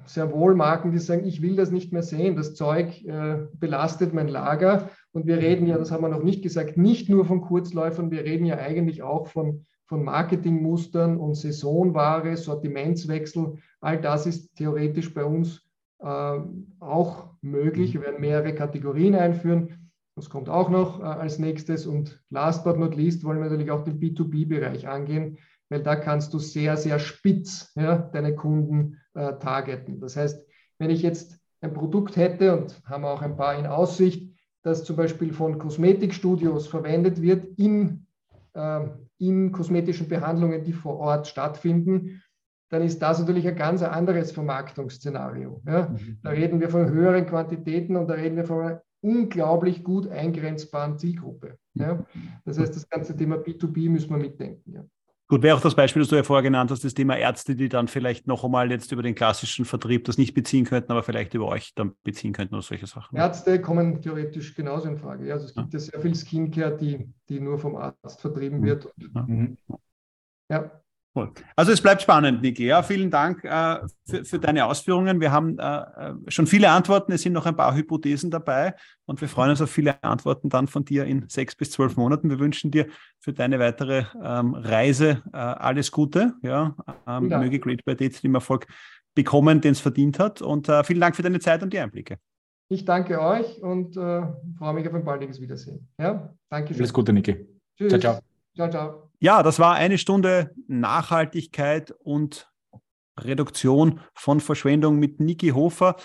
sehr wohl Marken, die sagen, ich will das nicht mehr sehen, das Zeug äh, belastet mein Lager. Und wir reden ja, das haben wir noch nicht gesagt, nicht nur von Kurzläufern, wir reden ja eigentlich auch von, von Marketingmustern und Saisonware, Sortimentswechsel. All das ist theoretisch bei uns äh, auch möglich. Wir werden mehrere Kategorien einführen. Das kommt auch noch äh, als nächstes. Und last but not least wollen wir natürlich auch den B2B-Bereich angehen weil da kannst du sehr, sehr spitz ja, deine Kunden äh, targeten. Das heißt, wenn ich jetzt ein Produkt hätte und haben auch ein paar in Aussicht, das zum Beispiel von Kosmetikstudios verwendet wird in, äh, in kosmetischen Behandlungen, die vor Ort stattfinden, dann ist das natürlich ein ganz anderes Vermarktungsszenario. Ja? Mhm. Da reden wir von höheren Quantitäten und da reden wir von einer unglaublich gut eingrenzbaren Zielgruppe. Ja? Mhm. Das heißt, das ganze Thema B2B müssen wir mitdenken. Ja. Gut, wäre auch das Beispiel, das du ja vorher genannt hast, das Thema Ärzte, die dann vielleicht noch einmal jetzt über den klassischen Vertrieb das nicht beziehen könnten, aber vielleicht über euch dann beziehen könnten oder solche Sachen. Ärzte kommen theoretisch genauso in Frage. Also es gibt ja, ja sehr viel Skincare, die, die nur vom Arzt vertrieben mhm. wird. Ja. Mhm. ja. Cool. Also es bleibt spannend, Niki. Ja, vielen Dank äh, für, für, deine Ausführungen. Wir haben äh, schon viele Antworten, es sind noch ein paar Hypothesen dabei und wir freuen uns auf viele Antworten dann von dir in sechs bis zwölf Monaten. Wir wünschen dir für deine weitere ähm, Reise äh, alles Gute. Ja, ähm, ja. Möge Great by Date den Erfolg bekommen, den es verdient hat. Und äh, vielen Dank für deine Zeit und die Einblicke. Ich danke euch und äh, freue mich auf ein baldiges Wiedersehen. Ja, danke. Alles Gute, Niki. Tschüss. Ciao, ciao. Ciao, ciao. Ja, das war eine Stunde Nachhaltigkeit und Reduktion von Verschwendung mit Niki Hofer.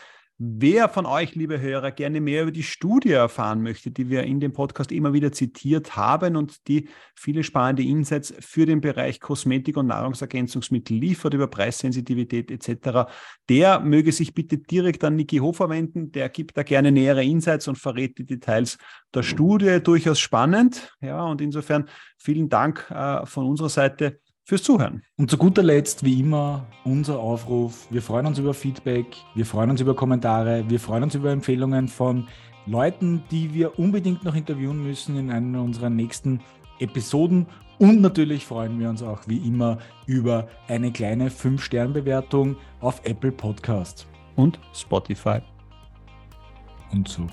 Wer von euch, liebe Hörer, gerne mehr über die Studie erfahren möchte, die wir in dem Podcast immer wieder zitiert haben und die viele spannende Insights für den Bereich Kosmetik und Nahrungsergänzungsmittel liefert, über Preissensitivität etc., der möge sich bitte direkt an Niki Hofer wenden. Der gibt da gerne nähere Insights und verrät die Details der Studie. Durchaus spannend. Ja, und insofern vielen Dank äh, von unserer Seite fürs Zuhören. Und zu guter Letzt, wie immer, unser Aufruf. Wir freuen uns über Feedback, wir freuen uns über Kommentare, wir freuen uns über Empfehlungen von Leuten, die wir unbedingt noch interviewen müssen in einer unserer nächsten Episoden. Und natürlich freuen wir uns auch wie immer über eine kleine 5-Sterne-Bewertung auf Apple Podcast und Spotify. Und so.